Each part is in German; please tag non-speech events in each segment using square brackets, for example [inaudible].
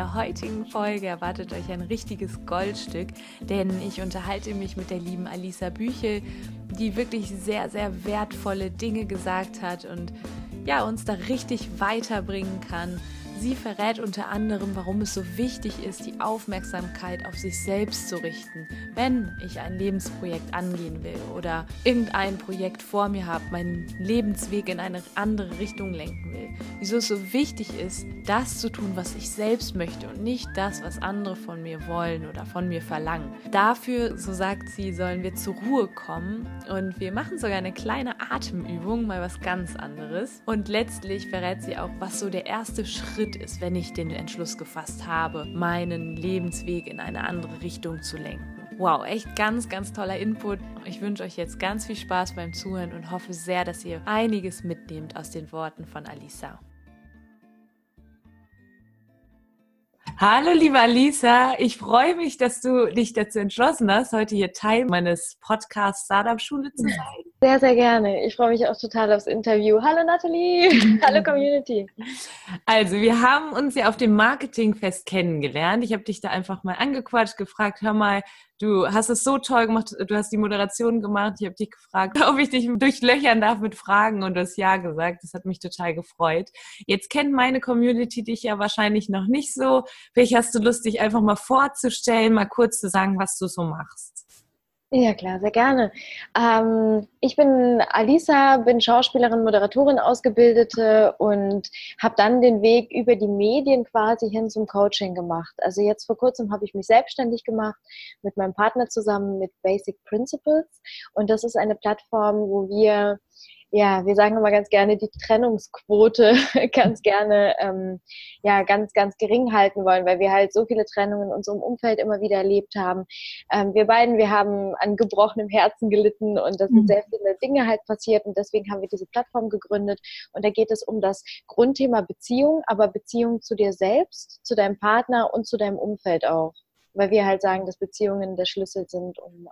Der heutigen Folge erwartet euch ein richtiges Goldstück, denn ich unterhalte mich mit der lieben Alisa Büchel, die wirklich sehr, sehr wertvolle Dinge gesagt hat und ja, uns da richtig weiterbringen kann Sie verrät unter anderem, warum es so wichtig ist, die Aufmerksamkeit auf sich selbst zu richten, wenn ich ein Lebensprojekt angehen will oder irgendein Projekt vor mir habe, meinen Lebensweg in eine andere Richtung lenken will. Wieso es so wichtig ist, das zu tun, was ich selbst möchte und nicht das, was andere von mir wollen oder von mir verlangen. Dafür, so sagt sie, sollen wir zur Ruhe kommen und wir machen sogar eine kleine Atemübung, mal was ganz anderes. Und letztlich verrät sie auch, was so der erste Schritt Schritt ist, wenn ich den Entschluss gefasst habe, meinen Lebensweg in eine andere Richtung zu lenken. Wow, echt ganz, ganz toller Input. Ich wünsche euch jetzt ganz viel Spaß beim Zuhören und hoffe sehr, dass ihr einiges mitnehmt aus den Worten von Alisa. Hallo, liebe Alisa. Ich freue mich, dass du dich dazu entschlossen hast, heute hier Teil meines Podcasts Startup Schule zu [laughs] sein. Sehr, sehr gerne. Ich freue mich auch total aufs Interview. Hallo, Nathalie. [laughs] Hallo, Community. Also, wir haben uns ja auf dem Marketingfest kennengelernt. Ich habe dich da einfach mal angequatscht, gefragt, hör mal, Du hast es so toll gemacht, du hast die Moderation gemacht. Ich habe dich gefragt, [laughs] ob ich dich durchlöchern darf mit Fragen und du hast ja gesagt. Das hat mich total gefreut. Jetzt kennt meine Community dich ja wahrscheinlich noch nicht so. Vielleicht hast du Lust, dich einfach mal vorzustellen, mal kurz zu sagen, was du so machst. Ja, klar, sehr gerne. Ähm, ich bin Alisa, bin Schauspielerin, Moderatorin, Ausgebildete und habe dann den Weg über die Medien quasi hin zum Coaching gemacht. Also jetzt vor kurzem habe ich mich selbstständig gemacht mit meinem Partner zusammen mit Basic Principles und das ist eine Plattform, wo wir ja, wir sagen immer ganz gerne, die Trennungsquote [laughs] ganz gerne ähm, ja ganz, ganz gering halten wollen, weil wir halt so viele Trennungen in unserem Umfeld immer wieder erlebt haben. Ähm, wir beiden, wir haben an gebrochenem Herzen gelitten und da sind mhm. sehr viele Dinge halt passiert und deswegen haben wir diese Plattform gegründet und da geht es um das Grundthema Beziehung, aber Beziehung zu dir selbst, zu deinem Partner und zu deinem Umfeld auch, weil wir halt sagen, dass Beziehungen der Schlüssel sind, um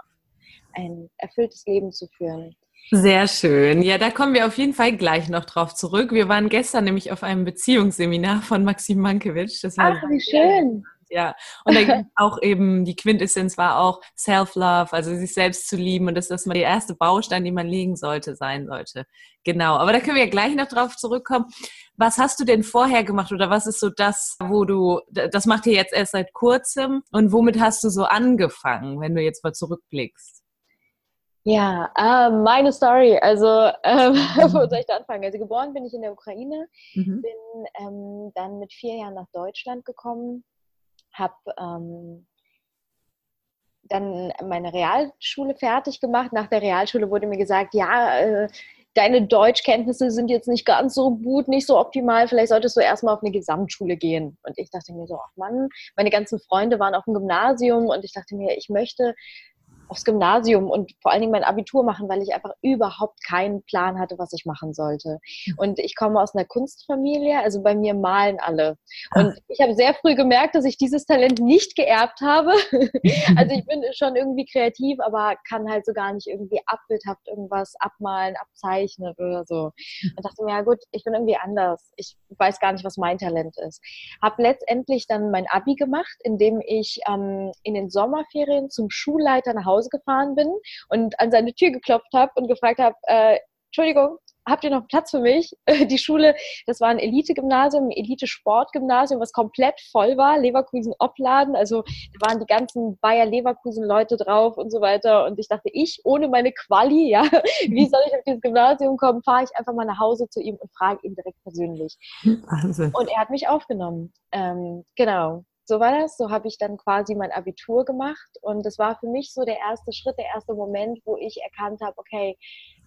ein erfülltes Leben zu führen. Sehr schön. Ja, da kommen wir auf jeden Fall gleich noch drauf zurück. Wir waren gestern nämlich auf einem Beziehungsseminar von Maxim Mankiewicz. Das war Ach, wie schön. Ja, und da [laughs] ging auch eben, die Quintessenz war auch Self-Love, also sich selbst zu lieben und dass das mal der erste Baustein, den man legen sollte, sein sollte. Genau, aber da können wir ja gleich noch drauf zurückkommen. Was hast du denn vorher gemacht oder was ist so das, wo du, das macht ihr jetzt erst seit kurzem und womit hast du so angefangen, wenn du jetzt mal zurückblickst? Ja, äh, meine Story. Also, äh, [laughs] wo soll ich da anfangen? Also, geboren bin ich in der Ukraine, mhm. bin ähm, dann mit vier Jahren nach Deutschland gekommen, habe ähm, dann meine Realschule fertig gemacht. Nach der Realschule wurde mir gesagt, ja, äh, deine Deutschkenntnisse sind jetzt nicht ganz so gut, nicht so optimal, vielleicht solltest du erstmal auf eine Gesamtschule gehen. Und ich dachte mir so, ach Mann, meine ganzen Freunde waren auf dem Gymnasium und ich dachte mir, ich möchte aufs Gymnasium und vor allen Dingen mein Abitur machen, weil ich einfach überhaupt keinen Plan hatte, was ich machen sollte. Und ich komme aus einer Kunstfamilie, also bei mir malen alle. Und Ach. ich habe sehr früh gemerkt, dass ich dieses Talent nicht geerbt habe. [laughs] also ich bin schon irgendwie kreativ, aber kann halt so gar nicht irgendwie abbildhaft irgendwas abmalen, abzeichnen oder so. Und dachte mir, ja gut, ich bin irgendwie anders. Ich weiß gar nicht, was mein Talent ist. Habe letztendlich dann mein Abi gemacht, indem ich ähm, in den Sommerferien zum Schulleiter nach Hause Hause gefahren bin und an seine Tür geklopft habe und gefragt habe, äh, Entschuldigung, habt ihr noch Platz für mich? [laughs] Die Schule, das war ein Elite-Gymnasium, ein Elite-Sport-Gymnasium, was komplett voll war, Leverkusen-Opladen, also da waren die ganzen Bayer-Leverkusen-Leute drauf und so weiter und ich dachte, ich ohne meine Quali, ja, [laughs] wie soll ich auf dieses Gymnasium kommen, fahre ich einfach mal nach Hause zu ihm und frage ihn direkt persönlich. Wahnsinn. Und er hat mich aufgenommen. Ähm, genau so war das. So habe ich dann quasi mein Abitur gemacht. Und das war für mich so der erste Schritt, der erste Moment, wo ich erkannt habe, okay,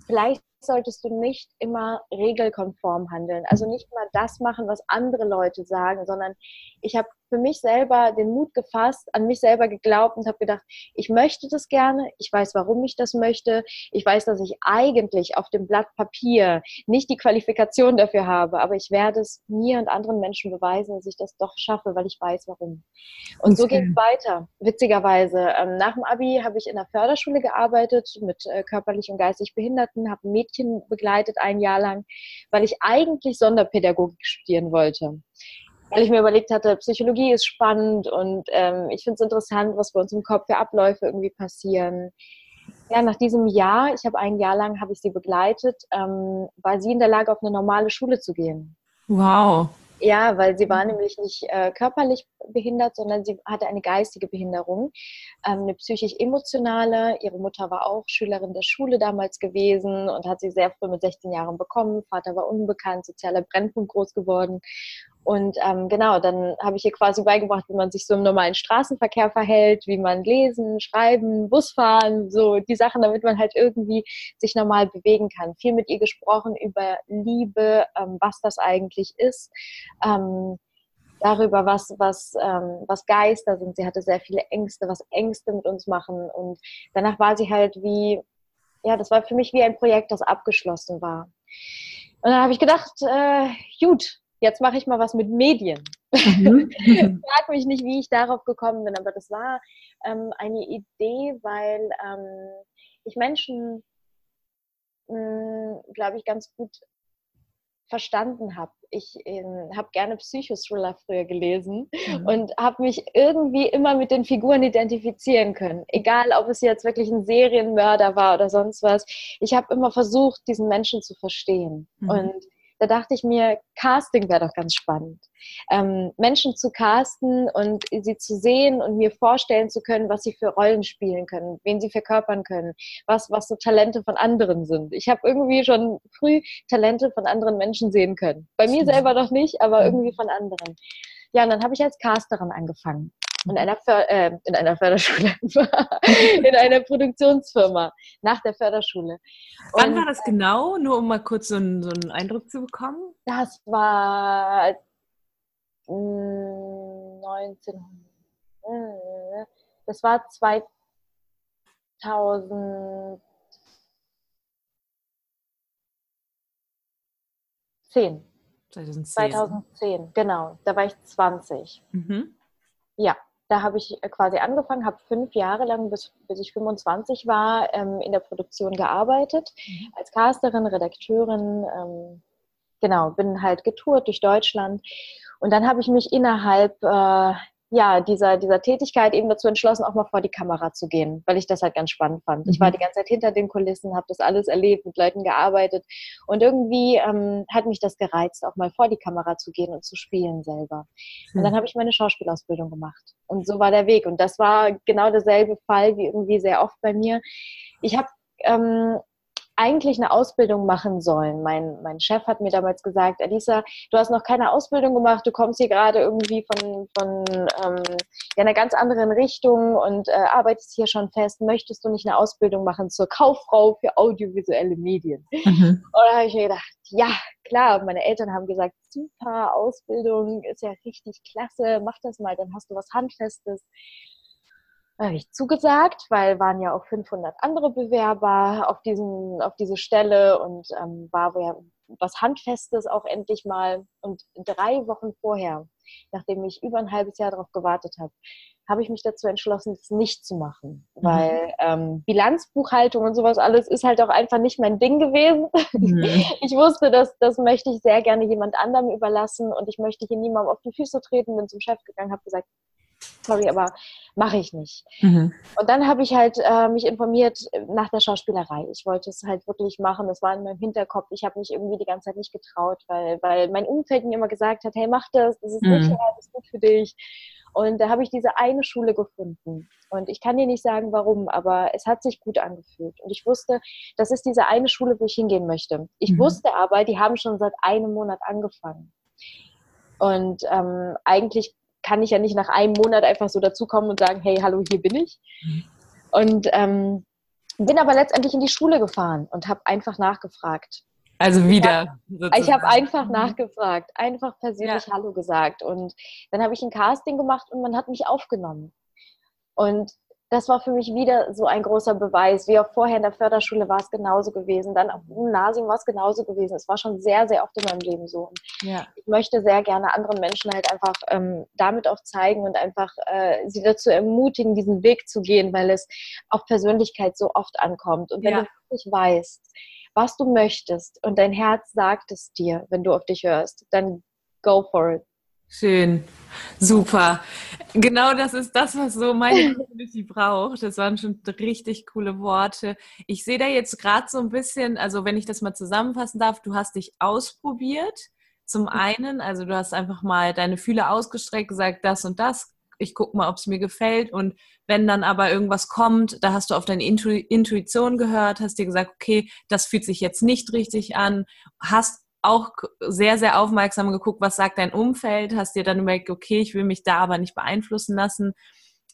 vielleicht solltest du nicht immer regelkonform handeln. Also nicht immer das machen, was andere Leute sagen, sondern ich habe für mich selber den Mut gefasst, an mich selber geglaubt und habe gedacht, ich möchte das gerne, ich weiß, warum ich das möchte, ich weiß, dass ich eigentlich auf dem Blatt Papier nicht die Qualifikation dafür habe, aber ich werde es mir und anderen Menschen beweisen, dass ich das doch schaffe, weil ich weiß, warum. Und so geht es weiter, witzigerweise. Ähm, nach dem Abi habe ich in der Förderschule gearbeitet mit äh, körperlich und geistig Behinderten, habe ein Mädchen begleitet ein Jahr lang, weil ich eigentlich Sonderpädagogik studieren wollte weil ich mir überlegt hatte, Psychologie ist spannend und ähm, ich finde es interessant, was bei uns im Kopf für Abläufe irgendwie passieren. Ja, nach diesem Jahr, ich habe ein Jahr lang, habe ich sie begleitet, ähm, war sie in der Lage, auf eine normale Schule zu gehen. Wow. Ja, weil sie war nämlich nicht äh, körperlich behindert, sondern sie hatte eine geistige Behinderung, ähm, eine psychisch-emotionale. Ihre Mutter war auch Schülerin der Schule damals gewesen und hat sie sehr früh mit 16 Jahren bekommen. Vater war unbekannt, sozialer Brennpunkt groß geworden. Und ähm, genau, dann habe ich ihr quasi beigebracht, wie man sich so im normalen Straßenverkehr verhält, wie man lesen, schreiben, Busfahren, so die Sachen, damit man halt irgendwie sich normal bewegen kann. Viel mit ihr gesprochen über Liebe, ähm, was das eigentlich ist, ähm, darüber, was, was, ähm, was Geister sind. Sie hatte sehr viele Ängste, was Ängste mit uns machen. Und danach war sie halt wie, ja, das war für mich wie ein Projekt, das abgeschlossen war. Und dann habe ich gedacht, äh, gut, jetzt mache ich mal was mit Medien. Mhm. [laughs] Frag mich nicht, wie ich darauf gekommen bin, aber das war ähm, eine Idee, weil ähm, ich Menschen, hm, glaube ich, ganz gut verstanden habe. Ich ähm, habe gerne Psychothriller früher gelesen mhm. und habe mich irgendwie immer mit den Figuren identifizieren können. Egal, ob es jetzt wirklich ein Serienmörder war oder sonst was. Ich habe immer versucht, diesen Menschen zu verstehen. Mhm. Und da dachte ich mir, Casting wäre doch ganz spannend. Ähm, Menschen zu casten und sie zu sehen und mir vorstellen zu können, was sie für Rollen spielen können, wen sie verkörpern können, was, was so Talente von anderen sind. Ich habe irgendwie schon früh Talente von anderen Menschen sehen können. Bei mir selber noch nicht, aber irgendwie von anderen. Ja, und dann habe ich als Casterin angefangen in einer, För äh, in einer Förderschule, [laughs] in einer Produktionsfirma nach der Förderschule. Und Wann war das genau? Nur um mal kurz so einen, so einen Eindruck zu bekommen. Das war 19. Äh, das war 2010. 2010. 2010, genau. Da war ich 20. Mhm. Ja, da habe ich äh, quasi angefangen, habe fünf Jahre lang, bis, bis ich 25 war, ähm, in der Produktion gearbeitet, mhm. als Casterin, Redakteurin. Ähm, genau, bin halt getourt durch Deutschland. Und dann habe ich mich innerhalb äh, ja, dieser, dieser Tätigkeit eben dazu entschlossen, auch mal vor die Kamera zu gehen, weil ich das halt ganz spannend fand. Mhm. Ich war mhm. die ganze Zeit hinter den Kulissen, habe das alles erlebt, mit Leuten gearbeitet und irgendwie ähm, hat mich das gereizt, auch mal vor die Kamera zu gehen und zu spielen selber. Mhm. Und dann habe ich meine Schauspielausbildung gemacht und so war der Weg. Und das war genau derselbe Fall wie irgendwie sehr oft bei mir. Ich habe ähm, eigentlich eine Ausbildung machen sollen. Mein, mein Chef hat mir damals gesagt, Alisa, du hast noch keine Ausbildung gemacht, du kommst hier gerade irgendwie von, von ähm, ja, einer ganz anderen Richtung und äh, arbeitest hier schon fest. Möchtest du nicht eine Ausbildung machen zur Kauffrau für audiovisuelle Medien? Mhm. Und da habe ich mir gedacht, ja, klar. Meine Eltern haben gesagt, super, Ausbildung ist ja richtig klasse, mach das mal, dann hast du was Handfestes habe ich zugesagt, weil waren ja auch 500 andere Bewerber auf, diesen, auf diese Stelle und ähm, war ja was Handfestes auch endlich mal. Und drei Wochen vorher, nachdem ich über ein halbes Jahr darauf gewartet habe, habe ich mich dazu entschlossen, das nicht zu machen. Mhm. Weil ähm, Bilanzbuchhaltung und sowas alles ist halt auch einfach nicht mein Ding gewesen. Mhm. [laughs] Ich wusste, dass das möchte ich sehr gerne jemand anderem überlassen und ich möchte hier niemandem auf die Füße treten, bin zum Chef gegangen, habe gesagt, sorry, aber mache ich nicht. Mhm. Und dann habe ich halt äh, mich informiert nach der Schauspielerei. Ich wollte es halt wirklich machen. Das war in meinem Hinterkopf. Ich habe mich irgendwie die ganze Zeit nicht getraut, weil, weil mein Umfeld mir immer gesagt hat, hey, mach das, das ist mhm. sicher, das ist gut für dich. Und da habe ich diese eine Schule gefunden. Und ich kann dir nicht sagen, warum, aber es hat sich gut angefühlt. Und ich wusste, das ist diese eine Schule, wo ich hingehen möchte. Ich mhm. wusste aber, die haben schon seit einem Monat angefangen. Und ähm, eigentlich kann ich ja nicht nach einem Monat einfach so dazukommen und sagen, hey, hallo, hier bin ich. Und ähm, bin aber letztendlich in die Schule gefahren und habe einfach nachgefragt. Also wieder. Ich habe hab einfach nachgefragt, einfach persönlich ja. Hallo gesagt. Und dann habe ich ein Casting gemacht und man hat mich aufgenommen. Und das war für mich wieder so ein großer Beweis. Wie auch vorher in der Förderschule war es genauso gewesen. Dann auf dem Gymnasium war es genauso gewesen. Es war schon sehr, sehr oft in meinem Leben so. Und ja. Ich möchte sehr gerne anderen Menschen halt einfach ähm, damit auch zeigen und einfach äh, sie dazu ermutigen, diesen Weg zu gehen, weil es auf Persönlichkeit so oft ankommt. Und wenn ja. du wirklich weißt, was du möchtest und dein Herz sagt es dir, wenn du auf dich hörst, dann go for it. Schön. Super. Genau das ist das, was so meine Community braucht. Das waren schon richtig coole Worte. Ich sehe da jetzt gerade so ein bisschen, also wenn ich das mal zusammenfassen darf, du hast dich ausprobiert. Zum einen, also du hast einfach mal deine Fühle ausgestreckt, gesagt, das und das. Ich gucke mal, ob es mir gefällt. Und wenn dann aber irgendwas kommt, da hast du auf deine Intu Intuition gehört, hast dir gesagt, okay, das fühlt sich jetzt nicht richtig an, hast auch sehr, sehr aufmerksam geguckt, was sagt dein Umfeld, hast dir dann überlegt, okay, ich will mich da aber nicht beeinflussen lassen.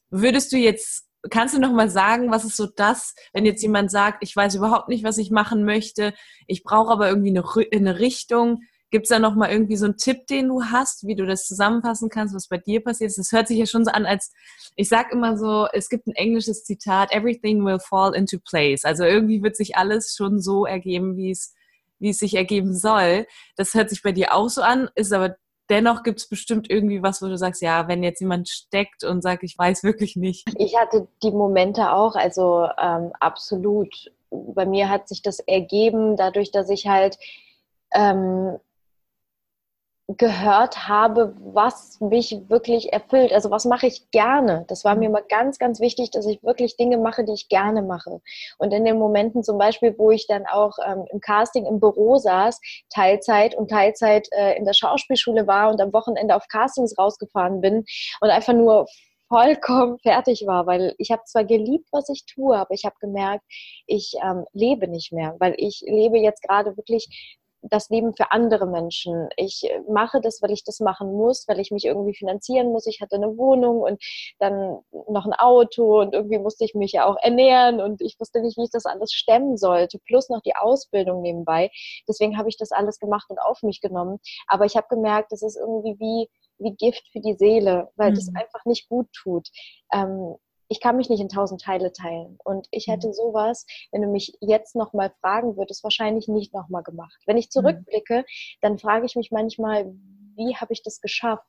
Würdest du jetzt, kannst du noch mal sagen, was ist so das, wenn jetzt jemand sagt, ich weiß überhaupt nicht, was ich machen möchte, ich brauche aber irgendwie eine, eine Richtung, Gibt es da noch mal irgendwie so einen Tipp, den du hast, wie du das zusammenfassen kannst, was bei dir passiert ist? Das hört sich ja schon so an, als ich sag immer so, es gibt ein englisches Zitat, everything will fall into place. Also irgendwie wird sich alles schon so ergeben, wie es wie es sich ergeben soll. Das hört sich bei dir auch so an, ist aber dennoch gibt es bestimmt irgendwie was, wo du sagst, ja, wenn jetzt jemand steckt und sagt, ich weiß wirklich nicht. Ich hatte die Momente auch, also ähm, absolut. Bei mir hat sich das ergeben, dadurch, dass ich halt ähm, gehört habe, was mich wirklich erfüllt. Also was mache ich gerne? Das war mir immer ganz, ganz wichtig, dass ich wirklich Dinge mache, die ich gerne mache. Und in den Momenten zum Beispiel, wo ich dann auch ähm, im Casting im Büro saß, Teilzeit und Teilzeit äh, in der Schauspielschule war und am Wochenende auf Castings rausgefahren bin und einfach nur vollkommen fertig war, weil ich habe zwar geliebt, was ich tue, aber ich habe gemerkt, ich ähm, lebe nicht mehr, weil ich lebe jetzt gerade wirklich das Leben für andere Menschen. Ich äh, mache das, weil ich das machen muss, weil ich mich irgendwie finanzieren muss. Ich hatte eine Wohnung und dann noch ein Auto und irgendwie musste ich mich ja auch ernähren und ich wusste nicht, wie ich das alles stemmen sollte, plus noch die Ausbildung nebenbei. Deswegen habe ich das alles gemacht und auf mich genommen. Aber ich habe gemerkt, das ist irgendwie wie, wie Gift für die Seele, weil mhm. das einfach nicht gut tut. Ähm, ich kann mich nicht in tausend Teile teilen. Und ich mhm. hätte sowas, wenn du mich jetzt nochmal fragen würdest, wahrscheinlich nicht nochmal gemacht. Wenn ich mhm. zurückblicke, dann frage ich mich manchmal, wie habe ich das geschafft?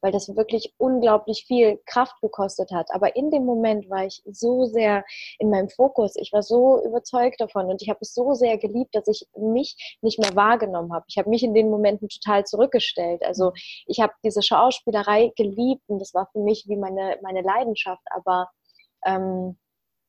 Weil das wirklich unglaublich viel Kraft gekostet hat. Aber in dem Moment war ich so sehr in meinem Fokus. Ich war so überzeugt davon und ich habe es so sehr geliebt, dass ich mich nicht mehr wahrgenommen habe. Ich habe mich in den Momenten total zurückgestellt. Also mhm. ich habe diese Schauspielerei geliebt und das war für mich wie meine, meine Leidenschaft. Aber ähm,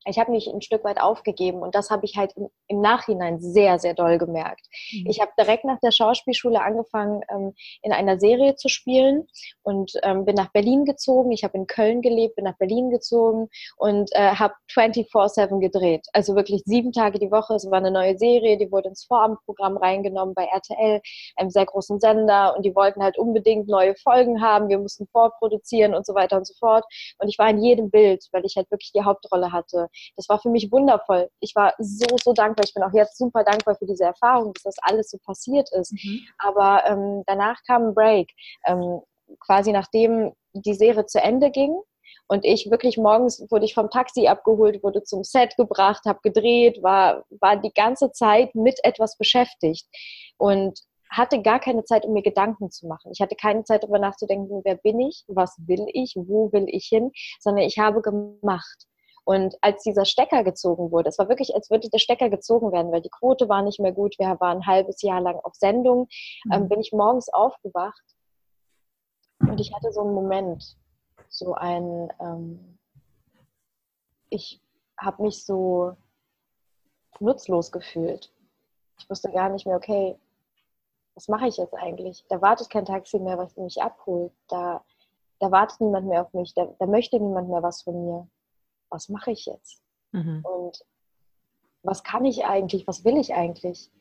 ich habe mich ein Stück weit aufgegeben und das habe ich halt im, im, Nachhinein sehr, sehr doll gemerkt. Mhm. Ich habe direkt nach der Schauspielschule angefangen, ähm, in einer Serie zu spielen und ähm, bin nach Berlin gezogen. Ich habe in Köln gelebt, bin nach Berlin gezogen und äh, habe 24-7 gedreht. Also wirklich sieben Tage die Woche. Es war eine neue Serie, die wurde ins Vorabendprogramm reingenommen bei RTL, einem sehr großen Sender und die wollten halt unbedingt neue Folgen haben. Wir mussten vorproduzieren und so weiter und so fort. Und ich war in jedem Bild, weil ich halt wirklich die Hauptrolle hatte das war für mich wundervoll. Ich war so, so dankbar. Ich bin auch jetzt super dankbar für diese Erfahrung, dass das alles so passiert ist. Mhm. Aber ähm, danach kam ein Break. Ähm, quasi nachdem die Serie zu Ende ging, und ich wirklich morgens wurde ich vom Taxi abgeholt, wurde zum Set gebracht, habe gedreht, war, war die ganze Zeit mit etwas beschäftigt und hatte gar keine Zeit, um mir Gedanken zu machen. Ich hatte keine Zeit, darüber nachzudenken, wer bin ich, was will ich, wo will ich hin, sondern ich habe gemacht. Und als dieser Stecker gezogen wurde, es war wirklich, als würde der Stecker gezogen werden, weil die Quote war nicht mehr gut. Wir waren ein halbes Jahr lang auf Sendung. Ähm, mhm. bin ich morgens aufgewacht und ich hatte so einen Moment, so ein, ähm, ich habe mich so nutzlos gefühlt. Ich wusste gar nicht mehr, okay, was mache ich jetzt eigentlich? Da wartet kein Taxi mehr, was mich abholt. Da, da wartet niemand mehr auf mich. Da, da möchte niemand mehr was von mir was mache ich jetzt? Mhm. Und was kann ich eigentlich? Was will ich eigentlich?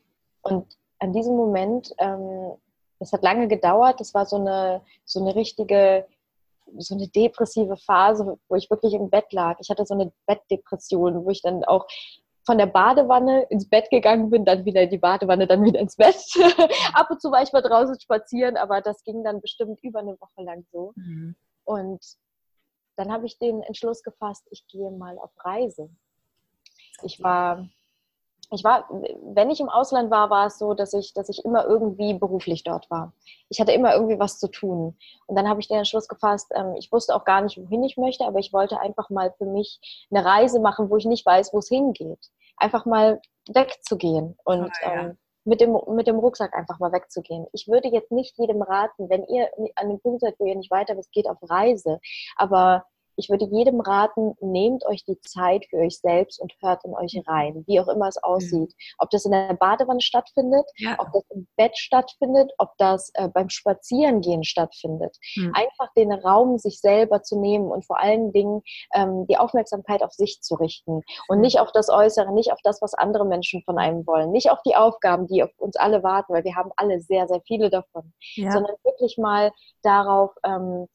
Und an diesem Moment, ähm, das hat lange gedauert, das war so eine, so eine richtige, so eine depressive Phase, wo ich wirklich im Bett lag. Ich hatte so eine Bettdepression, wo ich dann auch von der Badewanne ins Bett gegangen bin, dann wieder in die Badewanne, dann wieder ins Bett. [laughs] Ab und zu war ich mal draußen spazieren, aber das ging dann bestimmt über eine Woche lang so. Mhm. Und dann habe ich den Entschluss gefasst, ich gehe mal auf Reise. Ich war ich war, wenn ich im Ausland war, war es so, dass ich, dass ich immer irgendwie beruflich dort war. Ich hatte immer irgendwie was zu tun. Und dann habe ich den Entschluss gefasst, ähm, ich wusste auch gar nicht, wohin ich möchte, aber ich wollte einfach mal für mich eine Reise machen, wo ich nicht weiß, wo es hingeht. Einfach mal wegzugehen und ah, ja. ähm, mit, dem, mit dem Rucksack einfach mal wegzugehen. Ich würde jetzt nicht jedem raten, wenn ihr an dem Punkt seid, wo ihr nicht weiter wisst, geht auf Reise. Aber ich würde jedem raten, nehmt euch die Zeit für euch selbst und hört in euch rein, wie auch immer es aussieht. Ob das in der Badewanne stattfindet, ja. ob das im Bett stattfindet, ob das äh, beim Spazierengehen stattfindet. Mhm. Einfach den Raum sich selber zu nehmen und vor allen Dingen ähm, die Aufmerksamkeit auf sich zu richten und nicht auf das Äußere, nicht auf das, was andere Menschen von einem wollen, nicht auf die Aufgaben, die auf uns alle warten, weil wir haben alle sehr, sehr viele davon, ja. sondern wirklich mal darauf, ähm,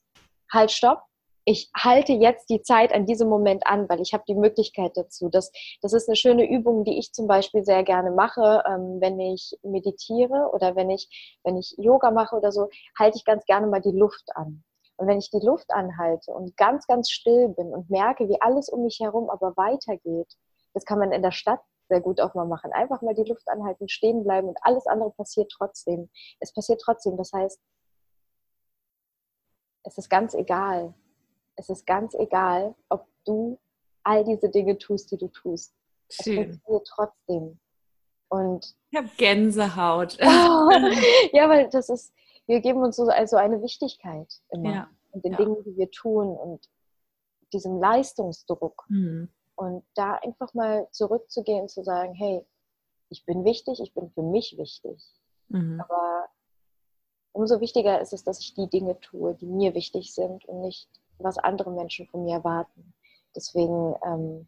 halt, stopp, ich halte jetzt die Zeit an diesem Moment an, weil ich habe die Möglichkeit dazu. Das, das ist eine schöne Übung, die ich zum Beispiel sehr gerne mache, ähm, wenn ich meditiere oder wenn ich, wenn ich Yoga mache oder so, halte ich ganz gerne mal die Luft an. Und wenn ich die Luft anhalte und ganz, ganz still bin und merke, wie alles um mich herum aber weitergeht, das kann man in der Stadt sehr gut auch mal machen. Einfach mal die Luft anhalten, stehen bleiben und alles andere passiert trotzdem. Es passiert trotzdem. Das heißt, es ist ganz egal, es ist ganz egal, ob du all diese Dinge tust, die du tust. Schön. Es funktioniert trotzdem. Und ich habe Gänsehaut. [laughs] ja, weil das ist, wir geben uns so also eine Wichtigkeit immer ja. und den ja. Dingen, die wir tun und diesem Leistungsdruck. Mhm. Und da einfach mal zurückzugehen und zu sagen, hey, ich bin wichtig, ich bin für mich wichtig. Mhm. Aber umso wichtiger ist es, dass ich die Dinge tue, die mir wichtig sind und nicht was andere Menschen von mir erwarten. Deswegen ähm,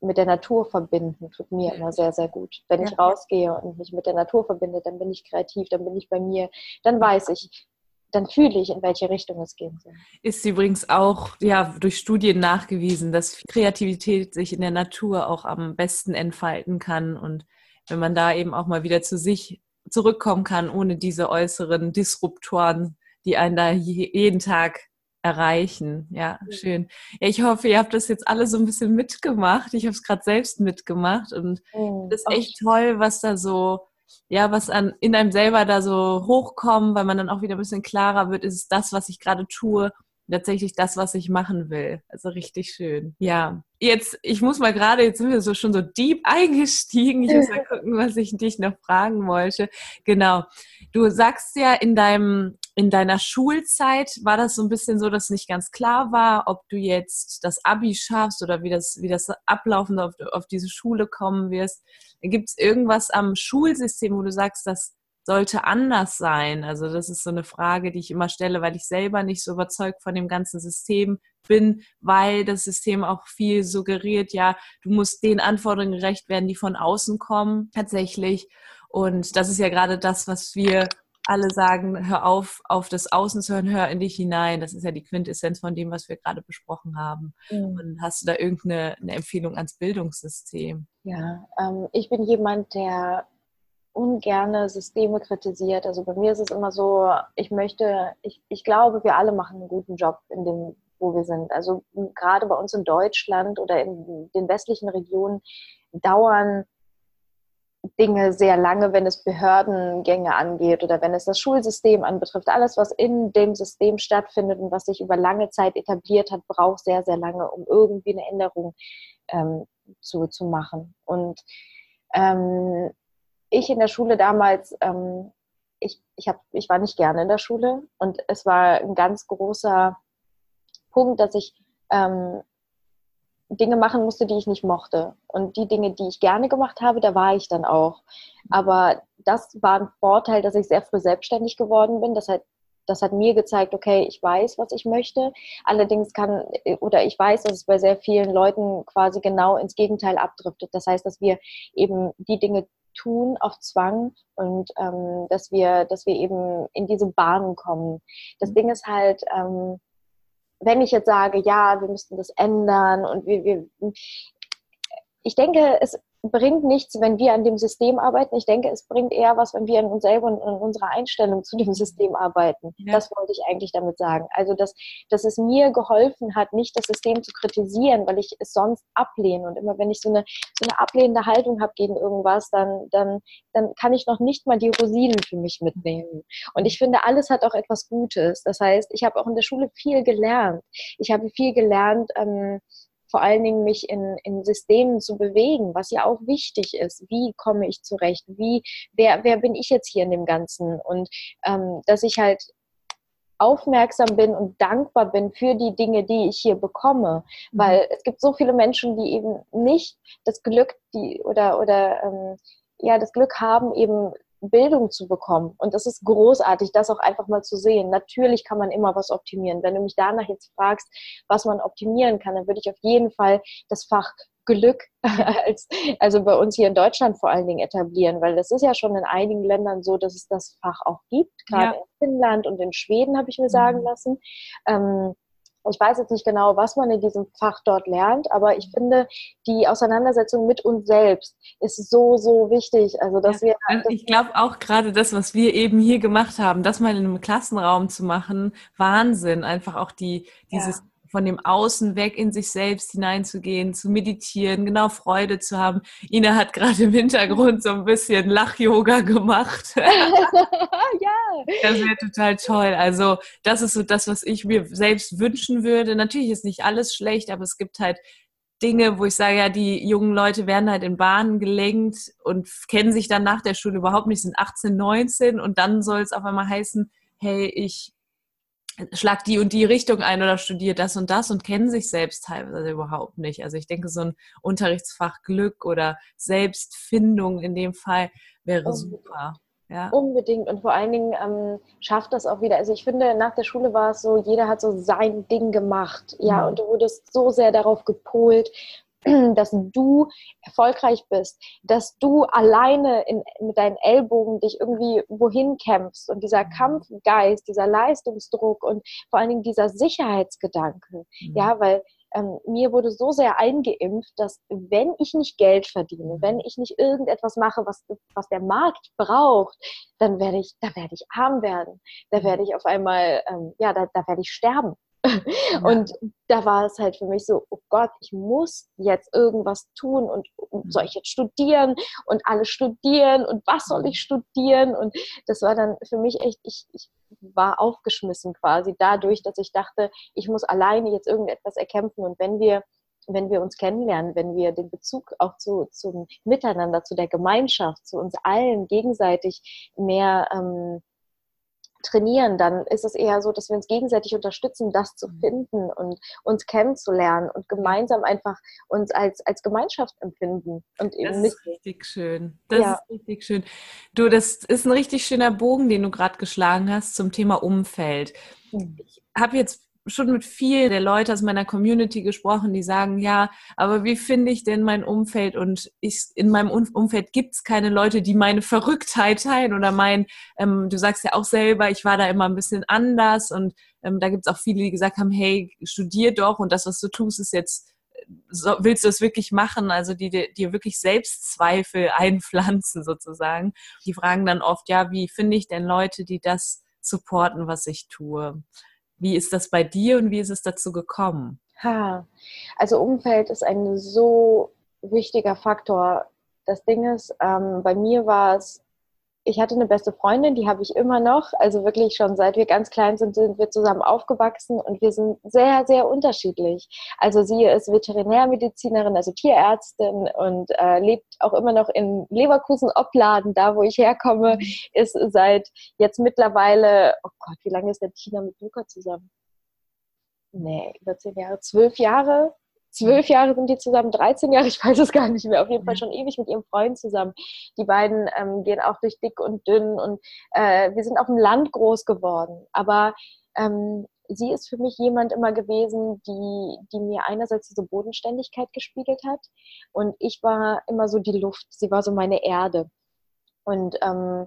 mit der Natur verbinden tut mir immer sehr, sehr gut. Wenn ich rausgehe und mich mit der Natur verbinde, dann bin ich kreativ, dann bin ich bei mir, dann weiß ich, dann fühle ich, in welche Richtung es gehen soll. Ist übrigens auch ja, durch Studien nachgewiesen, dass Kreativität sich in der Natur auch am besten entfalten kann. Und wenn man da eben auch mal wieder zu sich zurückkommen kann, ohne diese äußeren Disruptoren, die einen da jeden Tag erreichen. Ja, schön. Ja, ich hoffe, ihr habt das jetzt alle so ein bisschen mitgemacht. Ich habe es gerade selbst mitgemacht und oh, das ist echt toll, was da so, ja, was an, in einem selber da so hochkommt, weil man dann auch wieder ein bisschen klarer wird, ist es das, was ich gerade tue, tatsächlich das, was ich machen will. Also richtig schön. Ja, jetzt, ich muss mal gerade, jetzt sind wir so schon so deep eingestiegen. Ich muss mal [laughs] gucken, was ich dich noch fragen wollte. Genau. Du sagst ja in deinem in deiner Schulzeit war das so ein bisschen so, dass nicht ganz klar war, ob du jetzt das Abi schaffst oder wie das, wie das ablaufen auf, auf diese Schule kommen wirst. Gibt es irgendwas am Schulsystem, wo du sagst, das sollte anders sein? Also das ist so eine Frage, die ich immer stelle, weil ich selber nicht so überzeugt von dem ganzen System bin, weil das System auch viel suggeriert, ja, du musst den Anforderungen gerecht werden, die von außen kommen, tatsächlich. Und das ist ja gerade das, was wir alle sagen, hör auf, auf das Außen zu hören, hör in dich hinein. Das ist ja die Quintessenz von dem, was wir gerade besprochen haben. Mhm. Und hast du da irgendeine Empfehlung ans Bildungssystem? Ja, ähm, ich bin jemand, der ungerne Systeme kritisiert. Also bei mir ist es immer so, ich möchte, ich, ich glaube, wir alle machen einen guten Job in dem, wo wir sind. Also gerade bei uns in Deutschland oder in den westlichen Regionen dauern Dinge sehr lange, wenn es Behördengänge angeht oder wenn es das Schulsystem anbetrifft. Alles, was in dem System stattfindet und was sich über lange Zeit etabliert hat, braucht sehr, sehr lange, um irgendwie eine Änderung ähm, zu, zu machen. Und ähm, ich in der Schule damals, ähm, ich, ich, hab, ich war nicht gerne in der Schule und es war ein ganz großer Punkt, dass ich ähm, Dinge machen musste, die ich nicht mochte. Und die Dinge, die ich gerne gemacht habe, da war ich dann auch. Aber das war ein Vorteil, dass ich sehr früh selbstständig geworden bin. Das hat, das hat mir gezeigt, okay, ich weiß, was ich möchte. Allerdings kann, oder ich weiß, dass es bei sehr vielen Leuten quasi genau ins Gegenteil abdriftet. Das heißt, dass wir eben die Dinge tun auf Zwang und ähm, dass wir, dass wir eben in diese Bahnen kommen. Das Ding ist halt, ähm, wenn ich jetzt sage, ja, wir müssten das ändern und wir, wir ich denke, es bringt nichts, wenn wir an dem System arbeiten. Ich denke, es bringt eher was, wenn wir an uns selber und an unserer Einstellung zu dem System arbeiten. Ja. Das wollte ich eigentlich damit sagen. Also, dass, dass es mir geholfen hat, nicht das System zu kritisieren, weil ich es sonst ablehne. Und immer wenn ich so eine, so eine ablehnende Haltung habe gegen irgendwas, dann, dann, dann kann ich noch nicht mal die Rosinen für mich mitnehmen. Und ich finde, alles hat auch etwas Gutes. Das heißt, ich habe auch in der Schule viel gelernt. Ich habe viel gelernt, ähm, vor allen Dingen mich in, in Systemen zu bewegen, was ja auch wichtig ist. Wie komme ich zurecht? Wie, wer, wer bin ich jetzt hier in dem Ganzen? Und ähm, dass ich halt aufmerksam bin und dankbar bin für die Dinge, die ich hier bekomme. Mhm. Weil es gibt so viele Menschen, die eben nicht das Glück, die oder oder ähm, ja das Glück haben, eben Bildung zu bekommen. Und das ist großartig, das auch einfach mal zu sehen. Natürlich kann man immer was optimieren. Wenn du mich danach jetzt fragst, was man optimieren kann, dann würde ich auf jeden Fall das Fach Glück [laughs] als, also bei uns hier in Deutschland vor allen Dingen etablieren, weil das ist ja schon in einigen Ländern so, dass es das Fach auch gibt, gerade ja. in Finnland und in Schweden, habe ich mir sagen mhm. lassen. Ähm, ich weiß jetzt nicht genau, was man in diesem Fach dort lernt, aber ich finde, die Auseinandersetzung mit uns selbst ist so, so wichtig. Also, dass ja, wir. Also ich glaube auch gerade das, was wir eben hier gemacht haben, das mal in einem Klassenraum zu machen, Wahnsinn. Einfach auch die, dieses ja von dem Außen weg in sich selbst hineinzugehen, zu meditieren, genau Freude zu haben. Ina hat gerade im Hintergrund so ein bisschen Lach-Yoga gemacht. [laughs] ja. Das wäre total toll. Also das ist so das, was ich mir selbst wünschen würde. Natürlich ist nicht alles schlecht, aber es gibt halt Dinge, wo ich sage, ja, die jungen Leute werden halt in Bahnen gelenkt und kennen sich dann nach der Schule überhaupt nicht, sind 18, 19 und dann soll es auf einmal heißen, hey, ich schlag die und die Richtung ein oder studiert das und das und kennen sich selbst teilweise überhaupt nicht. Also ich denke, so ein Unterrichtsfach Glück oder Selbstfindung in dem Fall wäre Unbedingt. super. Ja. Unbedingt und vor allen Dingen ähm, schafft das auch wieder. Also ich finde, nach der Schule war es so, jeder hat so sein Ding gemacht. Ja, mhm. und du wurdest so sehr darauf gepolt, [clears throat] dass du erfolgreich bist, dass du alleine in, mit deinen Ellbogen dich irgendwie wohin kämpfst und dieser mhm. Kampfgeist, dieser Leistungsdruck und vor allen Dingen dieser Sicherheitsgedanke, mhm. ja, weil ähm, mir wurde so sehr eingeimpft, dass wenn ich nicht Geld verdiene, mhm. wenn ich nicht irgendetwas mache, was, was der Markt braucht, dann werde ich, da werde ich arm werden, da werde ich auf einmal, ähm, ja, da, da werde ich sterben. [laughs] Ja. Und da war es halt für mich so, oh Gott, ich muss jetzt irgendwas tun und, und soll ich jetzt studieren und alle studieren und was soll ich studieren? Und das war dann für mich echt, ich, ich war aufgeschmissen quasi dadurch, dass ich dachte, ich muss alleine jetzt irgendetwas erkämpfen und wenn wir wenn wir uns kennenlernen, wenn wir den Bezug auch zu, zum Miteinander, zu der Gemeinschaft, zu uns allen gegenseitig mehr ähm, trainieren, dann ist es eher so, dass wir uns gegenseitig unterstützen, das zu mhm. finden und uns kennenzulernen und gemeinsam einfach uns als, als Gemeinschaft empfinden. Und eben das ist richtig schön. Das ja. ist richtig schön. Du, das ist ein richtig schöner Bogen, den du gerade geschlagen hast zum Thema Umfeld. Mhm. Ich habe jetzt schon mit vielen der Leute aus meiner Community gesprochen, die sagen, ja, aber wie finde ich denn mein Umfeld? Und ich, in meinem Umfeld gibt es keine Leute, die meine Verrücktheit teilen oder mein, ähm, du sagst ja auch selber, ich war da immer ein bisschen anders und ähm, da gibt es auch viele, die gesagt haben, hey, studier doch und das, was du tust, ist jetzt so, willst du es wirklich machen? Also die dir wirklich Selbstzweifel [laughs] einpflanzen sozusagen. Die fragen dann oft, ja, wie finde ich denn Leute, die das supporten, was ich tue? Wie ist das bei dir und wie ist es dazu gekommen? Ha. Also Umfeld ist ein so wichtiger Faktor. Das Ding ist, ähm, bei mir war es ich hatte eine beste Freundin, die habe ich immer noch. Also wirklich schon seit wir ganz klein sind, sind wir zusammen aufgewachsen und wir sind sehr, sehr unterschiedlich. Also sie ist Veterinärmedizinerin, also Tierärztin und äh, lebt auch immer noch in Leverkusen-Opladen, da wo ich herkomme, mhm. ist seit jetzt mittlerweile, oh Gott, wie lange ist denn Tina mit Luca zusammen? Nee, über zehn Jahre, zwölf Jahre zwölf Jahre sind die zusammen, 13 Jahre, ich weiß es gar nicht mehr, auf jeden Fall schon ewig mit ihrem Freund zusammen. Die beiden ähm, gehen auch durch dick und dünn und äh, wir sind auf dem Land groß geworden. Aber ähm, sie ist für mich jemand immer gewesen, die, die mir einerseits diese Bodenständigkeit gespiegelt hat und ich war immer so die Luft, sie war so meine Erde. Und ähm,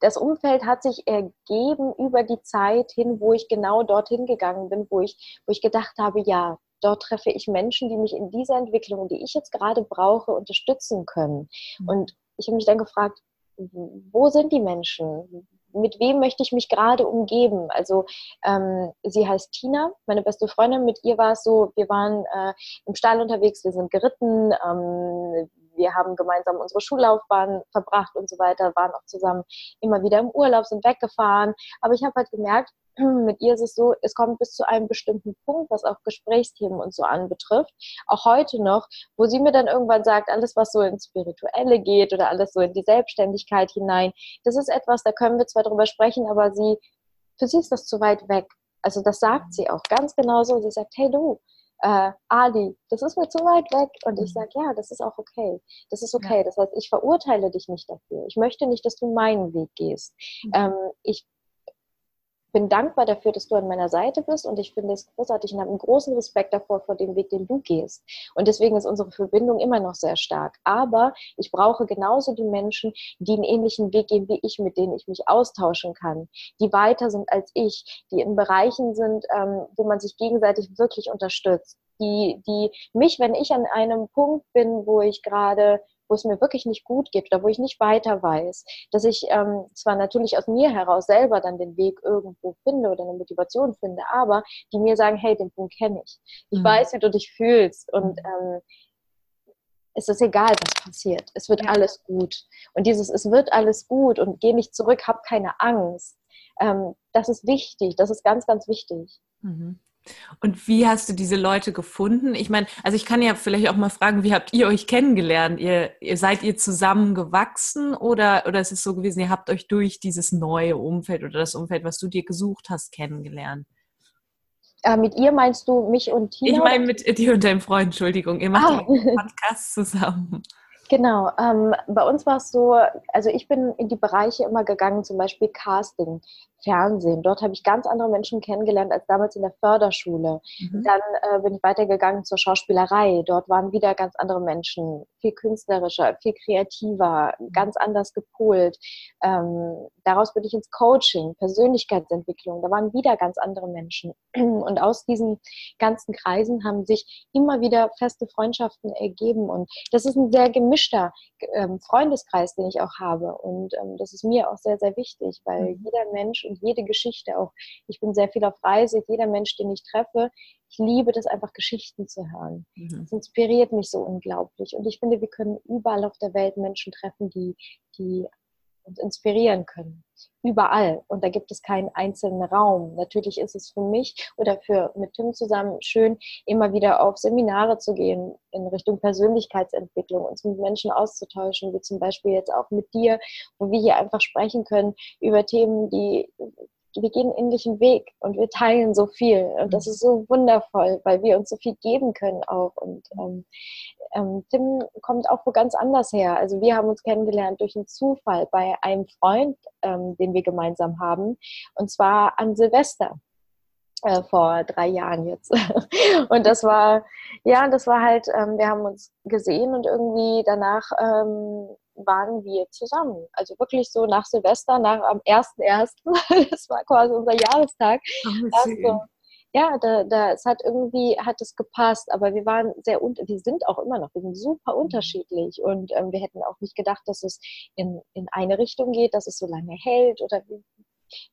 das Umfeld hat sich ergeben über die Zeit hin, wo ich genau dorthin gegangen bin, wo ich, wo ich gedacht habe, ja, dort treffe ich Menschen, die mich in dieser Entwicklung, die ich jetzt gerade brauche, unterstützen können. Mhm. Und ich habe mich dann gefragt, wo sind die Menschen? Mit wem möchte ich mich gerade umgeben? Also ähm, sie heißt Tina, meine beste Freundin. Mit ihr war es so, wir waren äh, im Stall unterwegs, wir sind geritten, ähm, wir haben gemeinsam unsere Schullaufbahn verbracht und so weiter, waren auch zusammen immer wieder im Urlaub, sind weggefahren. Aber ich habe halt gemerkt, [clears throat] mit ihr ist es so, es kommt bis zu einem bestimmten Punkt, was auch Gesprächsthemen und so anbetrifft, auch heute noch, wo sie mir dann irgendwann sagt, alles, was so ins Spirituelle geht oder alles so in die Selbstständigkeit hinein, das ist etwas, da können wir zwar drüber sprechen, aber sie, für sie ist das zu weit weg. Also das sagt sie auch ganz genauso. Sie sagt, hey du, äh, Ali, das ist mir zu weit weg. Und ich mhm. sage, ja, das ist auch okay. Das ist okay. Das heißt, ich verurteile dich nicht dafür. Ich möchte nicht, dass du meinen Weg gehst. Mhm. Ähm, ich bin dankbar dafür, dass du an meiner Seite bist und ich finde es großartig und habe einen großen Respekt davor vor dem Weg, den du gehst. Und deswegen ist unsere Verbindung immer noch sehr stark. Aber ich brauche genauso die Menschen, die einen ähnlichen Weg gehen wie ich, mit denen ich mich austauschen kann, die weiter sind als ich, die in Bereichen sind, ähm, wo man sich gegenseitig wirklich unterstützt. Die, die mich, wenn ich an einem Punkt bin, wo ich gerade wo es mir wirklich nicht gut geht oder wo ich nicht weiter weiß, dass ich ähm, zwar natürlich aus mir heraus selber dann den Weg irgendwo finde oder eine Motivation finde, aber die mir sagen, hey, den Punkt kenne ich. Ich mhm. weiß, wie du dich fühlst und mhm. ähm, es ist egal, was passiert. Es wird ja. alles gut. Und dieses, es wird alles gut und geh nicht zurück, hab keine Angst. Ähm, das ist wichtig. Das ist ganz, ganz wichtig. Mhm. Und wie hast du diese Leute gefunden? Ich meine, also ich kann ja vielleicht auch mal fragen, wie habt ihr euch kennengelernt? Ihr, ihr seid ihr zusammen gewachsen oder, oder ist es so gewesen, ihr habt euch durch dieses neue Umfeld oder das Umfeld, was du dir gesucht hast, kennengelernt? Äh, mit ihr meinst du mich und Tina? Ich meine mit dir und deinem Freund, Entschuldigung. Ihr macht ah. einen Podcast zusammen. [laughs] Genau, ähm, bei uns war es so, also ich bin in die Bereiche immer gegangen, zum Beispiel Casting, Fernsehen. Dort habe ich ganz andere Menschen kennengelernt als damals in der Förderschule. Mhm. Dann äh, bin ich weitergegangen zur Schauspielerei. Dort waren wieder ganz andere Menschen, viel künstlerischer, viel kreativer, mhm. ganz anders gepolt. Ähm, daraus bin ich ins Coaching, Persönlichkeitsentwicklung. Da waren wieder ganz andere Menschen. [clears throat] Und aus diesen ganzen Kreisen haben sich immer wieder feste Freundschaften ergeben. Und das ist ein sehr gemischter ähm, Freundeskreis, den ich auch habe. Und ähm, das ist mir auch sehr, sehr wichtig, weil mhm. jeder Mensch und jede Geschichte auch, ich bin sehr viel auf Reise, jeder Mensch, den ich treffe, ich liebe das einfach, Geschichten zu hören. Mhm. Das inspiriert mich so unglaublich. Und ich finde, wir können überall auf der Welt Menschen treffen, die, die uns inspirieren können. Überall. Und da gibt es keinen einzelnen Raum. Natürlich ist es für mich oder für mit Tim zusammen schön, immer wieder auf Seminare zu gehen in Richtung Persönlichkeitsentwicklung, uns mit Menschen auszutauschen, wie zum Beispiel jetzt auch mit dir, wo wir hier einfach sprechen können über Themen, die wir gehen einen ähnlichen Weg und wir teilen so viel. Und das ist so wundervoll, weil wir uns so viel geben können auch. Und ähm, ähm, Tim kommt auch wo ganz anders her. Also wir haben uns kennengelernt durch einen Zufall bei einem Freund, ähm, den wir gemeinsam haben, und zwar an Silvester. Äh, vor drei Jahren jetzt. [laughs] und das war, ja, das war halt, ähm, wir haben uns gesehen und irgendwie danach ähm, waren wir zusammen. Also wirklich so nach Silvester, nach am 1.1., [laughs] das war quasi unser Jahrestag. Oh, ja, da, da, es hat irgendwie, hat es gepasst, aber wir waren sehr, wir sind auch immer noch, wir sind super mhm. unterschiedlich und ähm, wir hätten auch nicht gedacht, dass es in, in eine Richtung geht, dass es so lange hält oder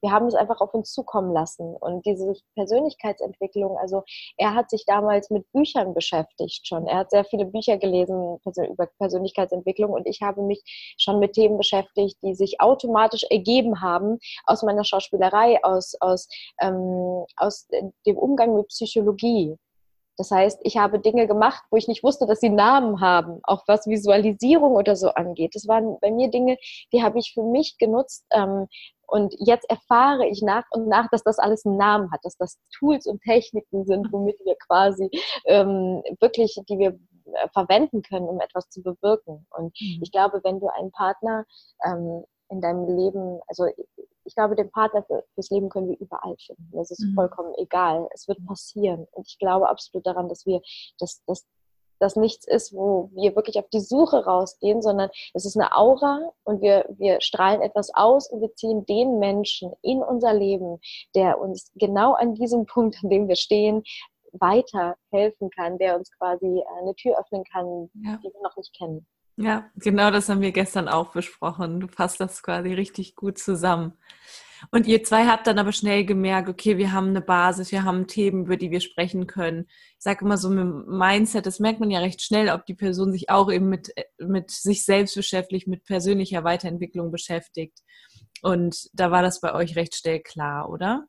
wir haben es einfach auf uns zukommen lassen. Und diese Persönlichkeitsentwicklung, also er hat sich damals mit Büchern beschäftigt schon. Er hat sehr viele Bücher gelesen über Persönlichkeitsentwicklung und ich habe mich schon mit Themen beschäftigt, die sich automatisch ergeben haben aus meiner Schauspielerei, aus, aus, ähm, aus dem Umgang mit Psychologie. Das heißt, ich habe Dinge gemacht, wo ich nicht wusste, dass sie Namen haben, auch was Visualisierung oder so angeht. Das waren bei mir Dinge, die habe ich für mich genutzt, ähm, und jetzt erfahre ich nach und nach, dass das alles einen Namen hat, dass das Tools und Techniken sind, womit wir quasi ähm, wirklich, die wir äh, verwenden können, um etwas zu bewirken. Und mhm. ich glaube, wenn du einen Partner ähm, in deinem Leben, also ich glaube, den Partner für, fürs Leben können wir überall finden. Das ist mhm. vollkommen egal. Es wird passieren. Und ich glaube absolut daran, dass wir, dass, dass das nichts ist, wo wir wirklich auf die Suche rausgehen, sondern es ist eine Aura und wir, wir strahlen etwas aus und wir ziehen den Menschen in unser Leben, der uns genau an diesem [laughs] Punkt, an dem wir stehen, weiterhelfen kann, der uns quasi eine Tür öffnen kann, ja. die wir noch nicht kennen. Ja, genau das haben wir gestern auch besprochen. Du fasst das quasi richtig gut zusammen. Und ihr zwei habt dann aber schnell gemerkt, okay, wir haben eine Basis, wir haben Themen, über die wir sprechen können. Ich sage immer so mit Mindset, das merkt man ja recht schnell, ob die Person sich auch eben mit, mit sich selbst beschäftigt, mit persönlicher Weiterentwicklung beschäftigt. Und da war das bei euch recht schnell klar, oder?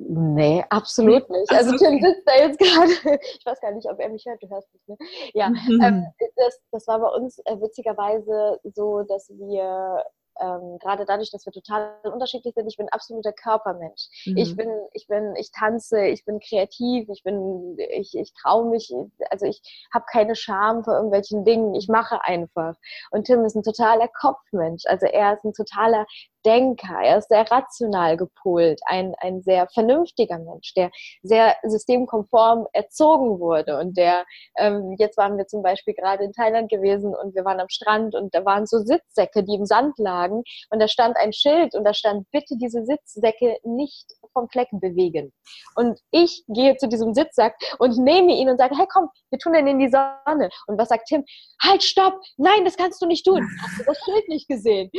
Nee, absolut nicht. Also Tim sitzt da jetzt gerade, [laughs] ich weiß gar nicht, ob er mich hört, du hörst mich, ne? Ja, mhm. [laughs] ähm, das, das war bei uns äh, witzigerweise so, dass wir ähm, gerade dadurch, dass wir total unterschiedlich sind, ich bin absoluter Körpermensch. Mhm. Ich bin, ich bin, ich tanze, ich bin kreativ, ich bin, ich, ich traue mich, also ich habe keine Scham vor irgendwelchen Dingen, ich mache einfach. Und Tim ist ein totaler Kopfmensch, also er ist ein totaler Denker, er ist sehr rational gepolt, ein, ein sehr vernünftiger Mensch, der sehr systemkonform erzogen wurde und der, ähm, jetzt waren wir zum Beispiel gerade in Thailand gewesen und wir waren am Strand und da waren so Sitzsäcke, die im Sand lagen und da stand ein Schild und da stand, bitte diese Sitzsäcke nicht vom Flecken bewegen. Und ich gehe zu diesem Sitzsack und nehme ihn und sage, hey komm, wir tun den in die Sonne. Und was sagt Tim? Halt, stopp, nein, das kannst du nicht tun. Hast du das Schild nicht gesehen?